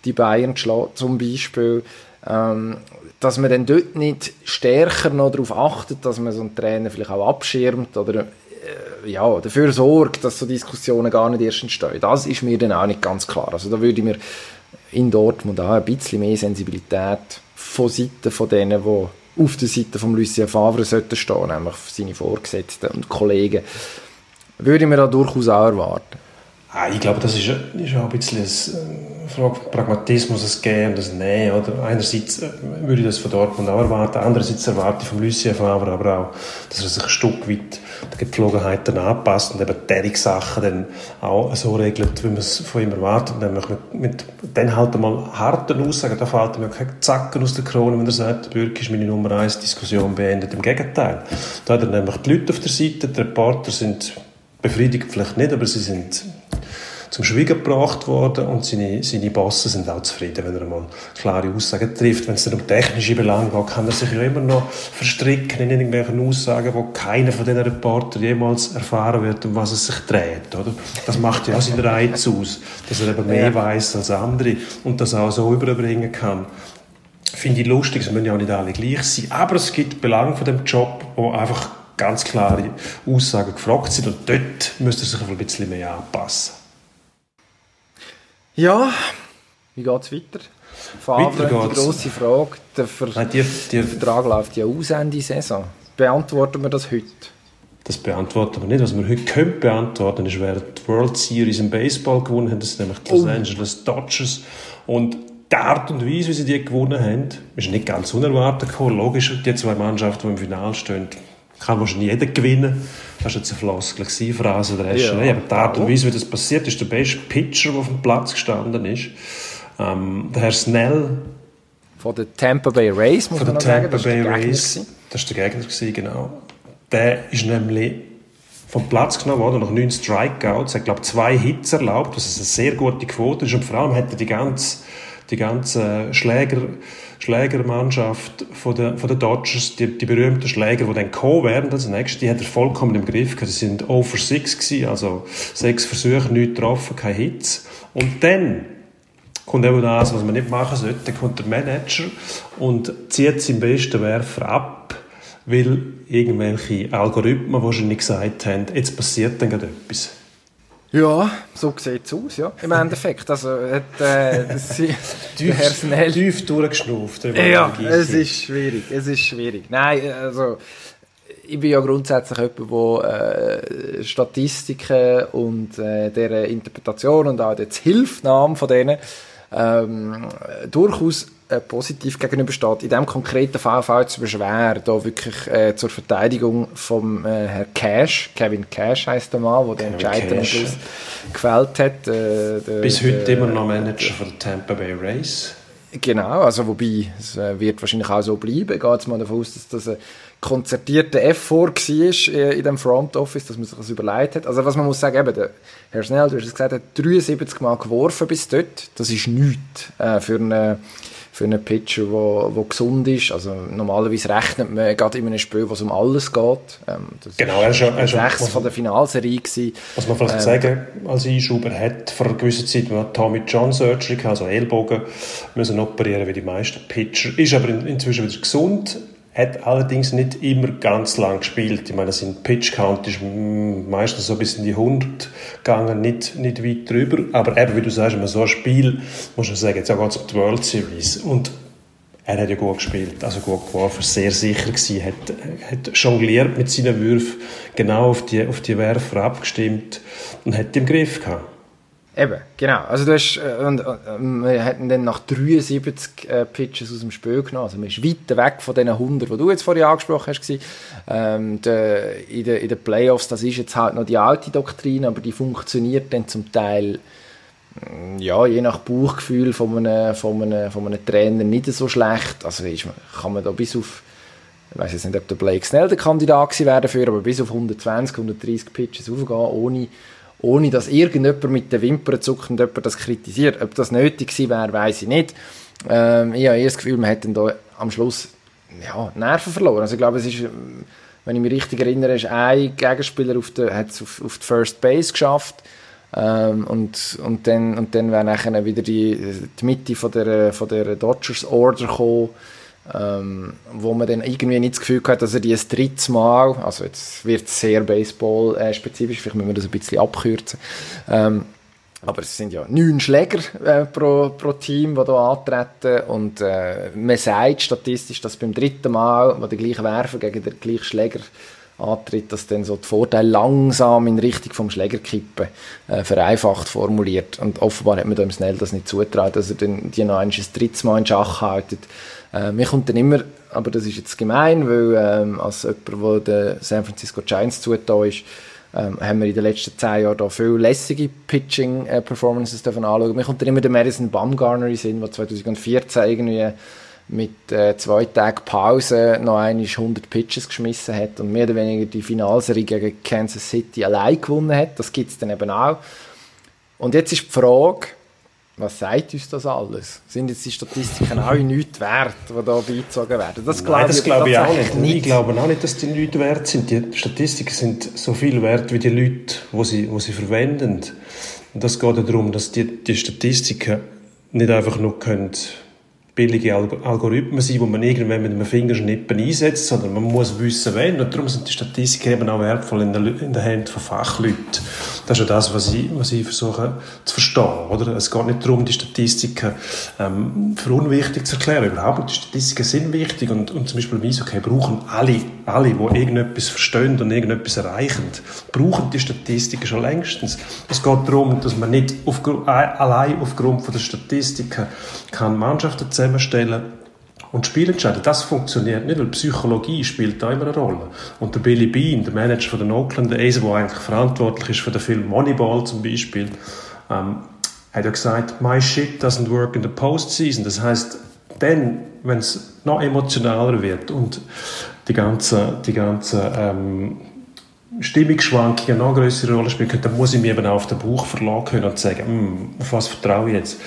die Bayern zu zum Beispiel. Ähm, dass man dann dort nicht stärker noch darauf achtet, dass man so einen Trainer vielleicht auch abschirmt oder äh, ja, dafür sorgt, dass so Diskussionen gar nicht erst entstehen. Das ist mir dann auch nicht ganz klar. Also da würde ich mir in Dortmund auch ein bisschen mehr Sensibilität von Seiten von denen, die auf der Seite von Lucien Favre sollten stehen, nämlich seine Vorgesetzten und Kollegen, würde ich mir da durchaus auch erwarten. Ah, ich glaube, das ist, ist auch ein bisschen eine Frage von Pragmatismus, das Gehen und das Nehmen. Oder? Einerseits äh, würde ich das von Dortmund auch erwarten, andererseits erwarte ich von Lucien Favre aber auch, dass er sich ein Stück weit den Gepflogenheiten anpasst und eben derige Sachen dann auch so regelt, wie man es von ihm erwartet. Nämlich mit, mit dann halt einmal harten Aussagen, da fällt mir kein Zacken aus der Krone, wenn er sagt, der Bürger ist meine Nummer eins Diskussion beendet. Im Gegenteil. Da hat er nämlich die Leute auf der Seite, die Reporter sind befriedigt vielleicht nicht, aber sie sind zum Schweigen gebracht worden und seine, seine Bosse sind auch zufrieden, wenn er mal klare Aussagen trifft. Wenn es dann um technische Belange geht, kann er sich ja immer noch verstricken in irgendwelchen Aussagen, wo keiner von diesen Reportern jemals erfahren wird, um was es sich dreht. Oder? Das macht ja auch seinen Reiz aus, dass er eben mehr ja. weiß als andere und das auch so überbringen kann finde ich lustig, es müssen ja auch nicht alle gleich sein, aber es gibt Belange von dem Job, wo einfach ganz klare Aussagen gefragt sind und dort müsste er sich ein bisschen mehr anpassen. Ja, wie geht es weiter? Favre, weiter die grosse Frage. Der, Ver Nein, die, die, der Vertrag läuft ja aus Ende Saison. Beantworten wir das heute? Das beantworten wir nicht. Was wir heute können beantworten ist, wer die World Series im Baseball gewonnen hat. Das sind nämlich die Los oh. Angeles Dodgers. Und die Art und Weise, wie sie die gewonnen haben, ist nicht ganz unerwartet gekommen. Logisch, die zwei Mannschaften, die im Finale stehen, kann wahrscheinlich jeder gewinnen. Das war jetzt eine Floskel, Phrase oder Ja, aber die Art und Weise, wie das passiert ist, der beste Pitcher, der auf dem Platz gestanden ist. Ähm, der Herr Snell. Von der Tampa Bay Rays, muss man noch sagen. Das Bay Rays. Das war der Gegner, gewesen, genau. Der ist nämlich vom Platz genommen worden nach neun Strikeouts. Er hat, glaube zwei Hits erlaubt, was eine sehr gute Quote ist. Und vor allem hat er die ganze, die ganze Schläger Schlägermannschaft von der, von der Dodgers, die, die berühmten Schläger, die dann kommen werden als nächstes, die hat er vollkommen im Griff gehabt. Die sind over six gewesen, also sechs Versuche, nichts getroffen, keine Hits. Und dann kommt eben das, was man nicht machen sollte, dann kommt der Manager und zieht seinen besten Werfer ab, weil irgendwelche Algorithmen wahrscheinlich gesagt haben, jetzt passiert dann gerade etwas. Ja, so sieht es aus, ja. Im Endeffekt. Also, hat, äh, Herr Snell... Tief durchgeschnauft. Ja, es ist schwierig, es ist schwierig. Nein, also, ich bin ja grundsätzlich jemand, der äh, Statistiken und äh, deren Interpretation und auch die Hilfnahme von denen ähm, durchaus äh, positiv gegenübersteht. In diesem konkreten Fall fällt es mir schwer, da wirklich äh, zur Verteidigung vom äh, Herr Cash, Kevin Cash heißt der Mann, der den Entscheid am Schluss gefällt hat. Äh, der, Bis heute der, immer noch Manager von der Tampa Bay Race. Genau, also wobei, es äh, wird wahrscheinlich auch so bleiben. Geht es mal davon aus, dass das ein konzertierter Effort war äh, in dem Front Office, dass man sich das überlegt hat. Also was man muss sagen, eben, der Herr Schnell, du hast es gesagt, hat 73 Mal geworfen bis dort. Das ist nichts äh, für einen für einen Pitcher, der, der gesund ist. Also normalerweise rechnet man gerade in einem Spiel, wo es um alles geht. Ähm, genau, er ist schon, sechs von der Finalserie gewesen. Was man vielleicht ähm, sagen als Einschuber hat vor einer gewissen Zeit man Tommy John Surgery, also Ellbogen, müssen operieren wie die meisten Pitcher. Ist aber inzwischen wieder gesund hat allerdings nicht immer ganz lang gespielt. Ich meine, sein Pitch Count ist meistens so bis in die 100 gegangen, nicht, nicht weit drüber. Aber eben, wie du sagst, wenn so ein Spiel, muss man sagen, jetzt auch ganz auf die World Series. Und er hat ja gut gespielt, also gut geworfen, sehr sicher gewesen, hat, hat jongliert mit seinen Würfen, genau auf die, auf die Werfer abgestimmt und hat im Griff gehabt. Eben, genau. Also du hast, äh, und, und, wir hätten dann nach 73 äh, Pitches aus dem Spiel genommen. Also man ist weit weg von den 100, die du jetzt vorhin angesprochen hast. Ähm, de, in, den, in den Playoffs, das ist jetzt halt noch die alte Doktrin, aber die funktioniert dann zum Teil mm, ja, je nach Bauchgefühl von einem, von einem, von einem Trainer nicht so schlecht. Also ist, kann man da bis auf ich weiß jetzt nicht, ob der Blake Snell der Kandidat gewesen wäre dafür, aber bis auf 120, 130 Pitches aufgehen, ohne ohne dass irgendjemand mit den Wimpern zuckt und jemand das kritisiert. Ob das nötig gewesen wäre, weiß ich nicht. Ähm, ich habe eher das Gefühl, man hat dann da am Schluss ja, Nerven verloren. Also ich glaube, es ist, wenn ich mich richtig erinnere, ist ein Gegenspieler auf, der, hat es auf, auf die First Base geschafft. Ähm, und, und dann, und dann wäre nachher wieder die, die Mitte von der, von der Dodgers Order gekommen ähm, wo man dann irgendwie nicht das Gefühl hat, dass er die ein drittes Mal, also jetzt wird es sehr Baseball-spezifisch, vielleicht müssen wir das ein bisschen abkürzen, ähm, aber es sind ja neun Schläger äh, pro, pro Team, die hier antreten und äh, man sagt statistisch, dass beim dritten Mal, wo der gleiche Werfer gegen den gleichen Schläger antritt, dass dann so die Vorteile langsam in Richtung vom Schlägerkippen äh, vereinfacht formuliert. Und offenbar hat man dem Snell das nicht zutraut, dass er dann die noch ein drittes Mal in Schach haltet. Äh, mir kommt dann immer, aber das ist jetzt gemein, weil ähm, als jemand, der den San Francisco Giants zugetan ist, ähm, haben wir in den letzten zehn Jahren da viele lässige Pitching-Performances äh, anschauen. Mir kommt dann immer der Madison Bumgarner in Sinn, der 2014 irgendwie mit äh, zwei Tagen Pause noch einmal 100 Pitches geschmissen hat und mehr oder weniger die Finalserie gegen Kansas City allein gewonnen hat. Das gibt es dann eben auch. Und jetzt ist die Frage, was sagt uns das alles? Sind jetzt die Statistiken auch nichts wert, die da beizogen werden? Das glaube Nein, das ich, glaube ich auch nicht. nicht. Ich glaube auch nicht, dass die nichts wert sind. Die Statistiken sind so viel wert wie die Leute, die sie, die sie verwenden. Und das geht darum, dass die, die Statistiken nicht einfach nur können billige Algorithmen sein, die man irgendwann mit einem Fingerschnippen einsetzt, sondern man muss wissen, wenn. Und darum sind die Statistiken eben auch wertvoll in der, in der Hand von Fachleuten. Das ist ja das, was ich, was ich versuche zu verstehen. Oder? Es geht nicht darum, die Statistiken ähm, für unwichtig zu erklären. Überhaupt. Die Statistiken sind wichtig und, und zum Beispiel im Eishockey brauchen alle, alle, die irgendetwas verstehen und irgendetwas erreichen, brauchen die Statistiken schon längstens. Es geht darum, dass man nicht auf, allein aufgrund von der Statistiken kann Mannschaften zusammenstellen und Spiel entscheiden. Das funktioniert nicht, weil Psychologie spielt da immer eine Rolle. Und der Billy Bean, der Manager von den Oakland A's, der eigentlich verantwortlich ist für den Film Moneyball zum Beispiel, ähm, hat ja gesagt, my shit doesn't work in the postseason. Das heißt, dann, wenn es noch emotionaler wird und die ganze, die ganze ähm, Stimmungsschwankungen noch größere Rolle spielen können, dann muss ich mir eben auch auf den Bauch verlassen können und sagen, hm, auf was vertraue ich jetzt?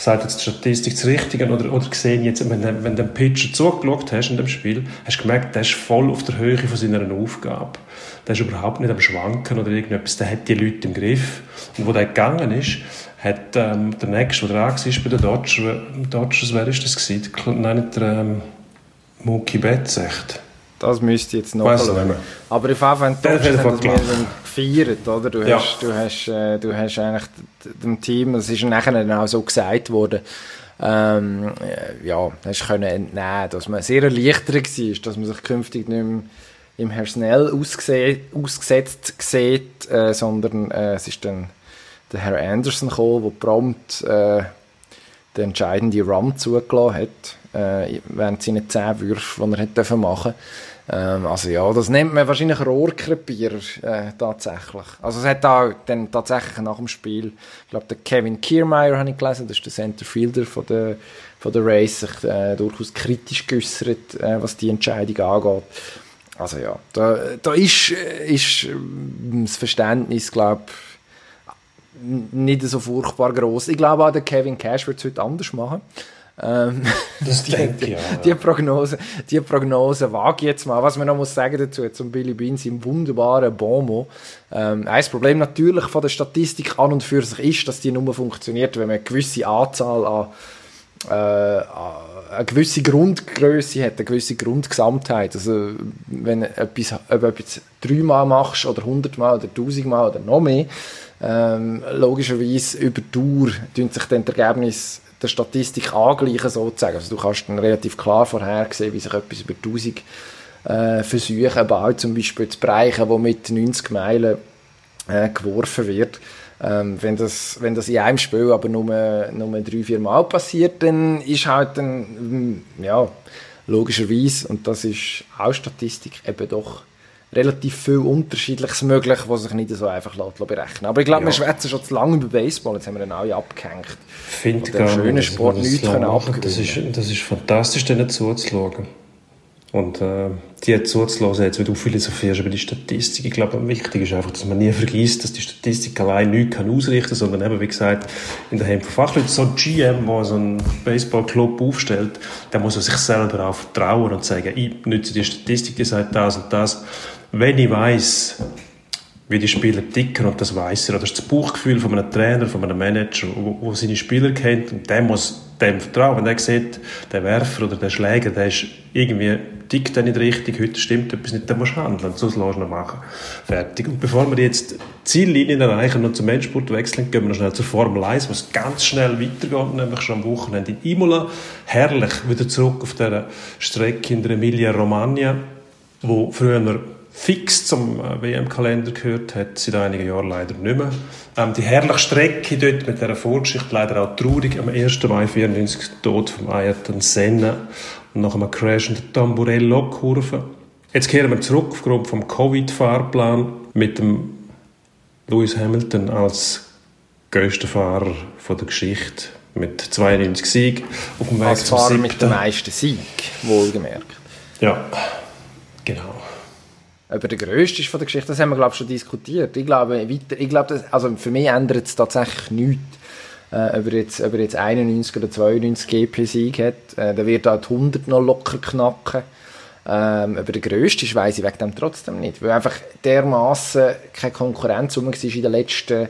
Sagt jetzt die Statistik das Richtige oder, oder gesehen jetzt, wenn, wenn du den Pitcher zugeschaut hast in dem Spiel, hast du gemerkt, der ist voll auf der Höhe von seiner Aufgabe. Der ist überhaupt nicht am Schwanken oder irgendetwas, der hat die Leute im Griff. Und wo der gegangen ist, hat ähm, der Nächste, der dran war bei den Dodgers, Dodgers wer ist das gewesen? Nein, nicht der ähm, Mookie Betts, echt. Das müsste jetzt noch schauen. Aber auf jeden Fall Dodgers haben das mir gefeiert, oder? Du ja. hast, du hast, äh, du hast eigentlich dem Team, das ist nachher dann auch so gesagt worden, ähm, äh, ja, hast können entnehmen, dass man sehr erleichtert war, dass man sich künftig nicht mehr im Herr Snell ausgesetzt sieht, äh, sondern äh, es ist dann der Herr Anderson gekommen, der prompt äh, den entscheidenden Run zugelassen hat, äh, während seine zehn Würfe, die er hätte machen ähm, also ja, das nennt man wahrscheinlich Rohrkrepierer äh, tatsächlich. Also es hat auch dann tatsächlich nach dem Spiel, ich glaube der Kevin Kiermaier habe ich gelesen, das ist der Centerfielder von der, von der Race, sich äh, durchaus kritisch geäußert, äh, was die Entscheidung angeht. Also ja, da, da ist, äh, ist ähm, das Verständnis, glaube nicht so furchtbar groß. Ich glaube auch, der Kevin Cash wird es heute anders machen. Ähm, das die, denke ich, ja. Die, Prognose, die Prognose wage ich jetzt mal. Was man noch muss sagen dazu, zum Billy Bean, im wunderbaren Bonmot. Ähm, ein Problem natürlich von der Statistik an und für sich ist, dass die nur funktioniert, wenn man eine gewisse Anzahl an äh, eine gewisse Grundgröße hat, eine gewisse Grundgesamtheit. Also, wenn du etwas, ob etwas dreimal machst, oder hundertmal, oder tausendmal, oder noch mehr, ähm, logischerweise über Dauer tun sich dann die Ergebnisse der Statistik angleichen, sozusagen. Also, du kannst dann relativ klar vorhersehen, wie sich etwas über 1000 äh, Versuche baut, zum Beispiel zu bereichen, wo mit 90 Meilen äh, geworfen wird. Ähm, wenn, das, wenn das in einem Spiel aber nur, nur drei, vier Mal passiert, dann ist halt dann, mm, ja, logischerweise, und das ist auch Statistik, eben doch relativ viel Unterschiedliches möglich, was sich nicht so einfach berechnen Aber ich glaube, ja. wir schwätzen schon zu lange über Baseball, jetzt haben wir dann alle abgehängt. Finde gar schönen Sport nichts können das ist, das ist fantastisch, denen zuzuschauen. Und äh, die zuzulassen, jetzt, wie du philosophierst über die Statistik. Ich glaube, wichtig ist einfach, dass man nie vergisst, dass die Statistik allein nichts kann ausrichten kann, sondern eben, wie gesagt, in der Hand von Fachleuten. So ein GM, der so einen Baseballclub aufstellt, der muss sich selber auch vertrauen und sagen, ich nütze die Statistik, die sagt das und das. Wenn ich weiß wie die Spieler ticken und das weiß er. Oder das Bauchgefühl von einem Trainer, von einem Manager, wo, wo seine Spieler kennt und der muss dem vertrauen. Wenn der sieht, der Werfer oder der Schläger, der ist irgendwie tickt er nicht richtig, heute stimmt etwas nicht, dann musst du handeln, sonst lässt du machen. Fertig. Und bevor wir jetzt Ziellinien erreichen und zum Endspurt wechseln, gehen wir noch schnell zur Formel 1, was ganz schnell weitergeht, nämlich schon am Wochenende in Imola. Herrlich, wieder zurück auf der Strecke in der Emilia Romagna, wo früher fix zum äh, WM-Kalender gehört, hat seit einigen Jahren leider nicht mehr. Ähm, die herrliche Strecke dort mit dieser Vorgeschichte, leider auch traurig, am 1. Mai 94 Tod von Ayrton Senna und nach einem Crash in der Tamburello-Kurve. Jetzt kehren wir zurück aufgrund vom Covid-Fahrplan mit dem Lewis Hamilton als größter Fahrer von der Geschichte mit 92 Siegen auf dem Weg Als Fahrer mit dem meisten Sieg, wohlgemerkt. Ja, genau ob er der grösste ist von der Geschichte, das haben wir, glaube ich, schon diskutiert. Ich glaube, weiter, ich glaube das, also für mich ändert es tatsächlich nichts, äh, ob, er jetzt, ob er jetzt 91 oder 92 GP-Sieg hat. Äh, der wird auch die 100 noch locker knacken. Ähm, ob er der grösste ist, weiss ich wegen dem trotzdem nicht. Weil einfach dermaßen keine Konkurrenz um war in den letzten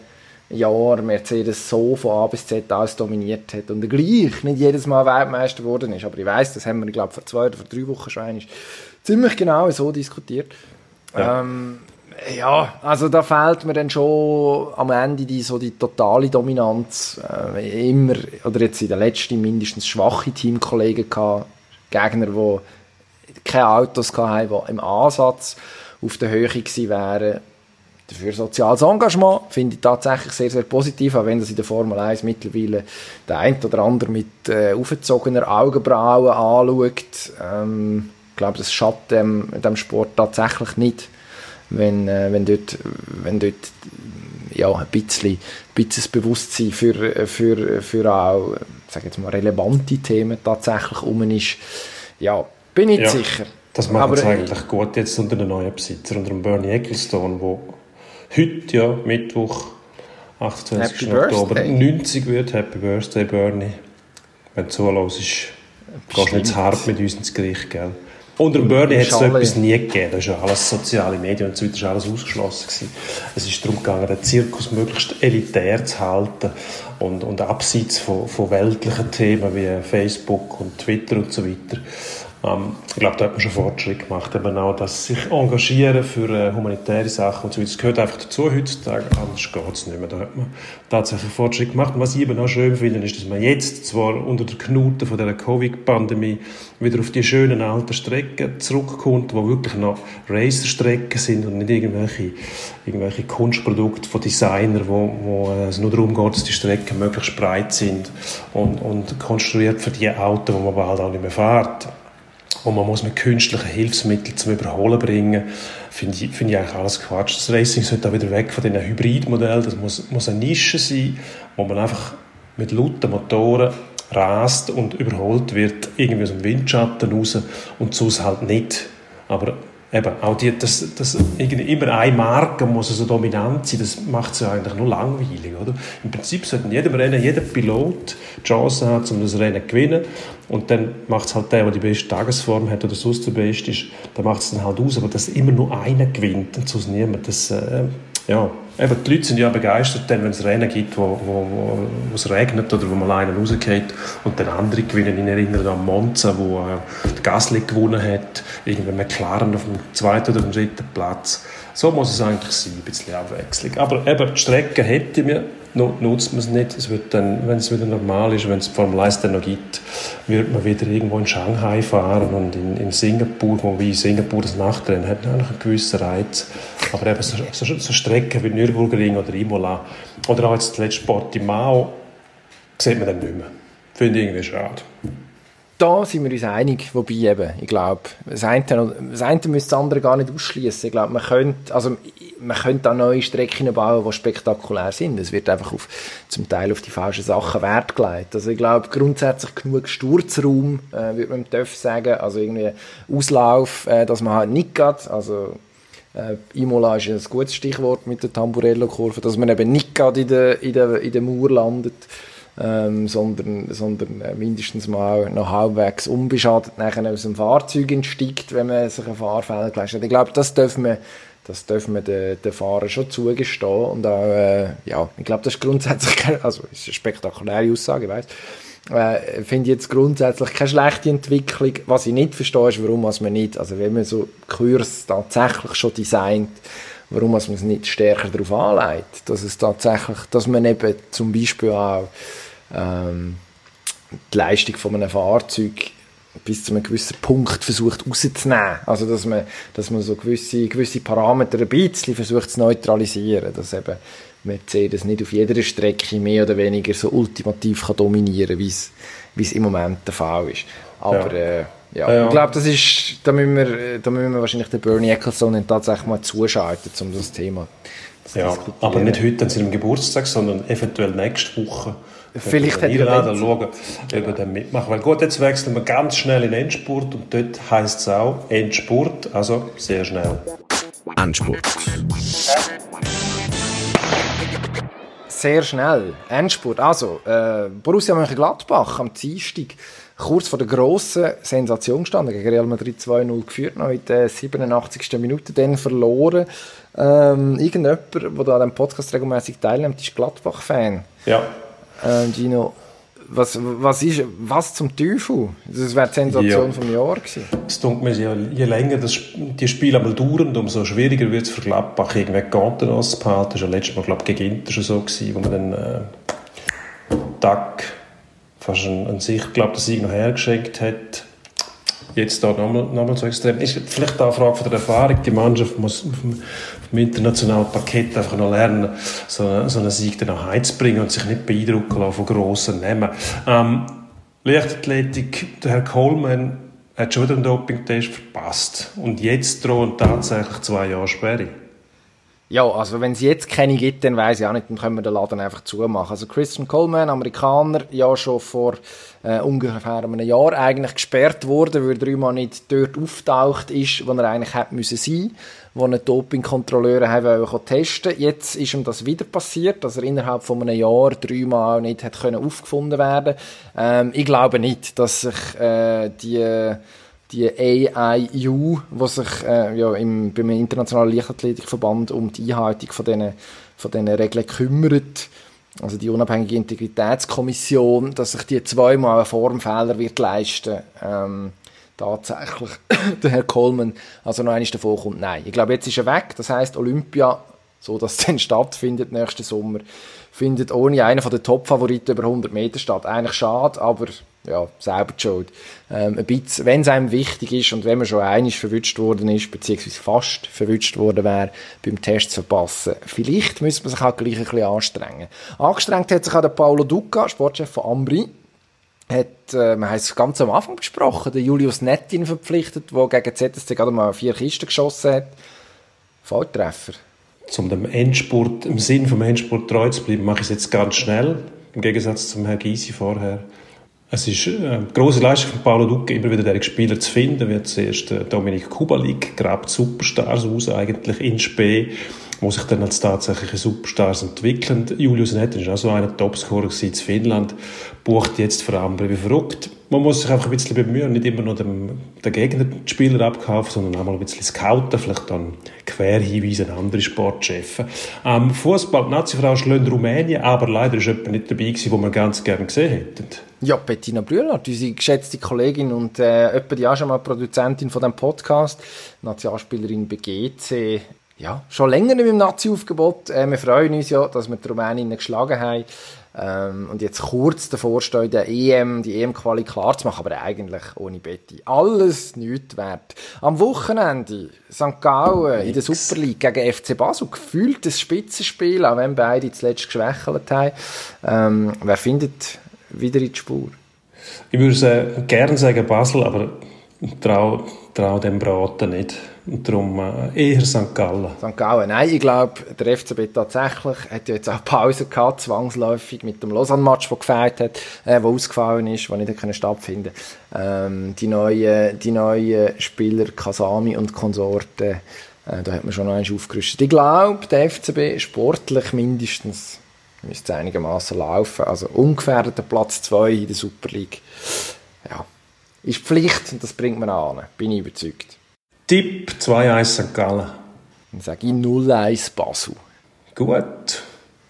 Jahren. Mercedes so von A bis Z alles dominiert hat und gleich nicht jedes Mal Weltmeister geworden ist. Aber ich weiss, das haben wir, glaube vor zwei oder vor drei Wochen schon einmal ziemlich genau so diskutiert. Ja. Ähm, ja, also da fehlt mir dann schon am Ende die, so die totale Dominanz. Äh, immer, oder jetzt in der letzten mindestens schwache Teamkollegen gehabt, Gegner, die keine Autos hatten, die im Ansatz auf der Höhe gewesen wären. Dafür soziales Engagement finde ich tatsächlich sehr, sehr positiv, auch wenn das in der Formel 1 mittlerweile der ein oder andere mit äh, aufgezogener Augenbrauen anschaut. Ähm, glaube, das schadet dem, dem Sport tatsächlich nicht, wenn, äh, wenn dort, wenn dort ja, ein bisschen, ein bisschen Bewusstsein für, für, für auch sag jetzt mal, relevante Themen tatsächlich um ist. Ja, bin ich ja, sicher. Das macht es eigentlich gut jetzt unter den neuen Besitzer, unter dem Bernie Ecclestone, wo heute, ja, Mittwoch, 28. Happy Oktober, Birthday. 90 wird. Happy Birthday, Bernie. Wenn du zuhörst, gehst du nicht zu hart mit uns ins Gericht, gell? Unter Bernie hat es so etwas nie gegeben. Da ist ja alles soziale Medien und so weiter, ist alles ausgeschlossen gewesen. Es ist darum gegangen, den Zirkus möglichst elitär zu halten und, und abseits von, von weltlichen Themen wie Facebook und Twitter und so weiter. Ähm, ich glaube, da hat man schon Fortschritt gemacht, eben auch, dass sich engagieren für äh, humanitäre Sachen und so weiter. Das gehört einfach dazu heutzutage, anders geht es nicht mehr. Da hat man tatsächlich Fortschritt gemacht. Und was ich eben auch schön finde, ist, dass man jetzt zwar unter der Knute von der Covid-Pandemie wieder auf die schönen alten Strecken zurückkommt, wo wirklich noch Racerstrecken sind und nicht irgendwelche, irgendwelche Kunstprodukte von Designern, wo, wo es nur darum geht, dass die Strecken möglichst breit sind und, und konstruiert für die Autos, die man bald auch nicht mehr fährt wo man muss mit künstlichen Hilfsmitteln zum Überholen bringen, finde ich, finde ich eigentlich alles Quatsch. Das Racing sollte auch wieder weg von diesen Hybridmodellen. Das muss, muss eine Nische sein, wo man einfach mit lauten Motoren rast und überholt wird, irgendwie aus dem Windschatten raus und sonst halt nicht. Aber eben, auch die, das, das, immer eine Marke muss so dominant sein, das macht es ja eigentlich nur langweilig, oder? Im Prinzip sollte in jedem Rennen jeder Pilot die Chance haben, um das Rennen zu gewinnen. Und dann macht es halt der, der die beste Tagesform hat oder sonst der Beste ist, der macht es dann halt aus, aber dass immer nur einer gewinnt und sonst niemand, das, äh, ja, eben, die Leute sind ja begeistert, wenn es Rennen gibt, wo, wo, wo, wo es regnet oder wo mal einer rausgeht und dann andere gewinnen. Ich erinnere an Monza, wo äh, Gasly gewonnen hat, irgendwie McLaren auf dem zweiten oder dritten Platz. So muss es eigentlich sein, ein bisschen Abwechslung. Aber eben, die Strecke hätte mir nutzt man es nicht. Es wird dann, wenn es wieder normal ist, wenn es Formel 1 dann noch gibt, wird man wieder irgendwo in Shanghai fahren und in, in Singapur, wo wie Singapur das Nachtrennen hat, eigentlich einen gewissen Reiz. Aber eben so, so, so Strecken wie Nürburgring oder Imola oder auch jetzt das letzte Portimao sieht man dann nicht mehr. Finde ich irgendwie schade da sind wir uns einig, wobei eben, ich glaube, das eine, das eine müsste das andere gar nicht ausschließen. Ich glaube, man könnte, also, man könnte da neue Strecken bauen, die spektakulär sind. Es wird einfach auf, zum Teil auf die falschen Sachen Wert gelegt. Also ich glaube, grundsätzlich genug Sturzraum, äh, würde man TÜV sagen, also irgendwie Auslauf, äh, dass man halt nicht geht, also äh, Imola ist ein gutes Stichwort mit der Tamburello-Kurve, dass man eben nicht gerade in der, in der, in der Mauer landet ähm, sondern, sondern äh, mindestens mal noch halbwegs unbeschadet nachher aus dem Fahrzeug entsteigt, wenn man sich einen Fahrfehler geleistet hat. Ich glaube, das dürfen wir das dürfen wir den, den Fahrern schon zugestehen und auch, äh, ja, ich glaube, das ist grundsätzlich, also ist eine spektakuläre Aussage, ich weiss, äh, finde ich jetzt grundsätzlich keine schlechte Entwicklung. Was ich nicht verstehe, ist, warum man nicht, also wenn man so Kurs tatsächlich schon designt, warum man es nicht stärker darauf anlegt, dass es tatsächlich, dass man eben zum Beispiel auch ähm, die Leistung von einem Fahrzeug bis zu einem gewissen Punkt versucht rauszunehmen. Also, dass man, dass man so gewisse, gewisse Parameter ein bisschen versucht zu neutralisieren, dass eben Mercedes nicht auf jeder Strecke mehr oder weniger so ultimativ kann dominieren kann, wie es im Moment der Fall ist. Aber, ja. Äh, ja, ja. ich glaube, das ist, da müssen wir, da müssen wir wahrscheinlich den Bernie Ecclestone tatsächlich mal zuschalten, um das Thema zu ja, aber nicht heute an seinem Geburtstag, sondern eventuell nächste Woche. Vielleicht hätte er schauen, ob er dann mitmacht. Weil gut, jetzt wechseln wir ganz schnell in Endspurt und dort heisst es auch Endspurt, also sehr schnell. Endspurt. Sehr schnell. Endspurt. Also, äh, Borussia Mönchengladbach am Dienstag kurz vor der grossen Sensation gestanden, gegen Real Madrid 2-0 geführt, noch in der 87. Minute, dann verloren. Ähm, irgendjemand, der an diesem Podcast regelmäßig teilnimmt, ist Gladbach-Fan. Ja. Ähm, Gino, was, was, ist, was zum Teufel? Das wäre die Sensation ja. vom Jahr gewesen. Es tut mir, je, je länger das, die Spiele einmal dauern, umso schwieriger wird es für Gladbach, irgendwie Ganten zu behalten. Das war ja letztes Mal, glaube ich, gegen Inter schon so, gewesen, wo man dann äh, Tag fast an, an sich, glaube der Sieg noch hergeschenkt hat. Jetzt da nochmal noch mal so extrem. Ist vielleicht auch eine Frage von der Erfahrung. Die Mannschaft muss auf dem, auf dem internationalen Parkett einfach noch lernen, so, so einen Sieg dann auch heimzubringen und sich nicht beeindrucken lassen von grossen Namen. Ähm, Leichtathletik, der Herr Coleman hat schon wieder einen Dopingtest verpasst. Und jetzt drohen tatsächlich zwei Jahre Sperre. Ja, also wenn es jetzt keine gibt, dann weiß ich auch nicht, dann können wir den Laden einfach zumachen. Also Christian Coleman, Amerikaner, ja schon vor äh, ungefähr einem Jahr eigentlich gesperrt worden, weil er dreimal nicht dort auftaucht ist, wo er eigentlich hätte müssen sein, wo ein Dopingkontrolleur haben testen Jetzt ist ihm das wieder passiert, dass er innerhalb von einem Jahr dreimal nicht hat können aufgefunden werden. Ähm, ich glaube nicht, dass sich äh, die die AIU, die sich äh, ja, im, beim Internationalen Leichtathletikverband um die Einhaltung von diesen, von diesen Regeln kümmert, also die unabhängige Integritätskommission, dass sich die zweimal einen Formfehler wird leisten ähm, tatsächlich der Herr Coleman also noch eines davon kommt, nein. Ich glaube, jetzt ist er weg, das heißt Olympia, so dass es dann stattfindet nächsten Sommer, findet ohne einen von den Top-Favoriten über 100 Meter statt. Eigentlich schade, aber ja, selber die Schuld. Ähm, ein bisschen, wenn es einem wichtig ist und wenn man schon einig verwünscht worden ist, beziehungsweise fast verwünscht worden wäre, beim Test zu verpassen, vielleicht müsste man sich auch gleich ein bisschen anstrengen. Angestrengt hat sich auch der Paolo Duca, Sportchef von Ambri, hat, äh, man hat es ganz am Anfang besprochen, der Julius Nettin verpflichtet, der gegen ZSC gerade mal vier Kisten geschossen hat. Volltreffer. Zum dem Endspurt, im Sinn vom Endspurt treu zu bleiben, mache ich es jetzt ganz schnell, im Gegensatz zum Herrn Gysi vorher. Es ist eine grosse Leistung von Paulo Duque, immer wieder diese Spieler zu finden. Wird zuerst Dominik Kubalik, grabt Superstars aus, eigentlich in Spee, wo sich dann als tatsächliche Superstars entwickeln. Julius Netter ist auch so einer Topscorer in Finnland, bucht jetzt vor allem wie verrückt. Man muss sich einfach ein bisschen bemühen, nicht immer nur dem, den Gegner Spieler abkaufen, sondern auch mal ein bisschen scouten, vielleicht dann Querhinweise an andere Sportchefs. Ähm, Fußball, die Nazifrau schlägt Rumänien, aber leider ist jemand nicht dabei gewesen, wo wir ganz gerne gesehen hätten. Ja, Bettina Brühlert, unsere geschätzte Kollegin und äh, etwa die auch schon mal Produzentin von dem Podcast, Nationalspielerin bei GC, ja, schon länger nicht im Nazi-Aufgebot. Äh, wir freuen uns ja, dass wir die Rumäninnen geschlagen haben. Ähm, und jetzt kurz davor stehen, die EM, die EM-Quali klar zu machen, aber eigentlich ohne Betty. Alles nichts wert. Am Wochenende St. Gallen in der Super League gegen FC Basel. Gefühlt ein Spitzenspiel, auch wenn beide zuletzt geschwächelt haben. Ähm, wer findet wieder in die Spur. Ich würde gerne sagen Basel, aber traue trau dem Braten nicht. Und darum äh, eher St. Gallen. St. Gallen, nein, ich glaube, der FCB tatsächlich hat ja jetzt auch Pause gehabt, zwangsläufig mit dem Lausanne-Match, der gefällt hat, äh, der ausgefallen ist, der nicht können stattfinden ähm, die neuen die neue Spieler Kasami und Konsorten, äh, da hat man schon noch eins aufgerüstet. Ich glaube, der FCB sportlich mindestens müsste einigermaßen laufen. Also ungefähr der Platz 2 in der Super League. Ja, ist Pflicht und das bringt man an. Bin ich überzeugt. Tipp 2-1 St. Gallen. Dann sage ich 0-1 Basel. Gut.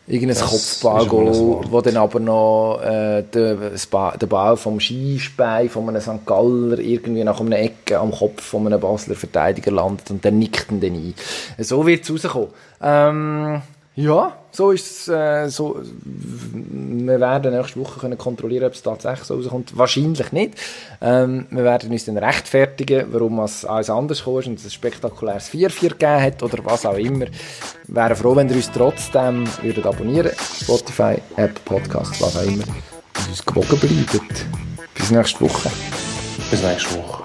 Irgendein Kopfballgoal, wo dann aber noch äh, der, der Ball vom Skispein von einem St. Galler irgendwie nach einer Ecke am Kopf von einem Basler Verteidiger landet und dann nickt ihn dann ein. So wird es rauskommen. Ähm, ja, so ist es. Äh, so, wir werden nächste Woche können kontrollieren, ob es tatsächlich so rauskommt. Wahrscheinlich nicht. Ähm, wir werden uns dann rechtfertigen, warum es alles anders kam und es ein spektakuläres 4-4 gegeben hat oder was auch immer. Wir wären froh, wenn ihr uns trotzdem würdet abonnieren Spotify, App, Podcast, was auch immer. Und uns gewogen bleibt. Bis nächste Woche. Bis nächste Woche.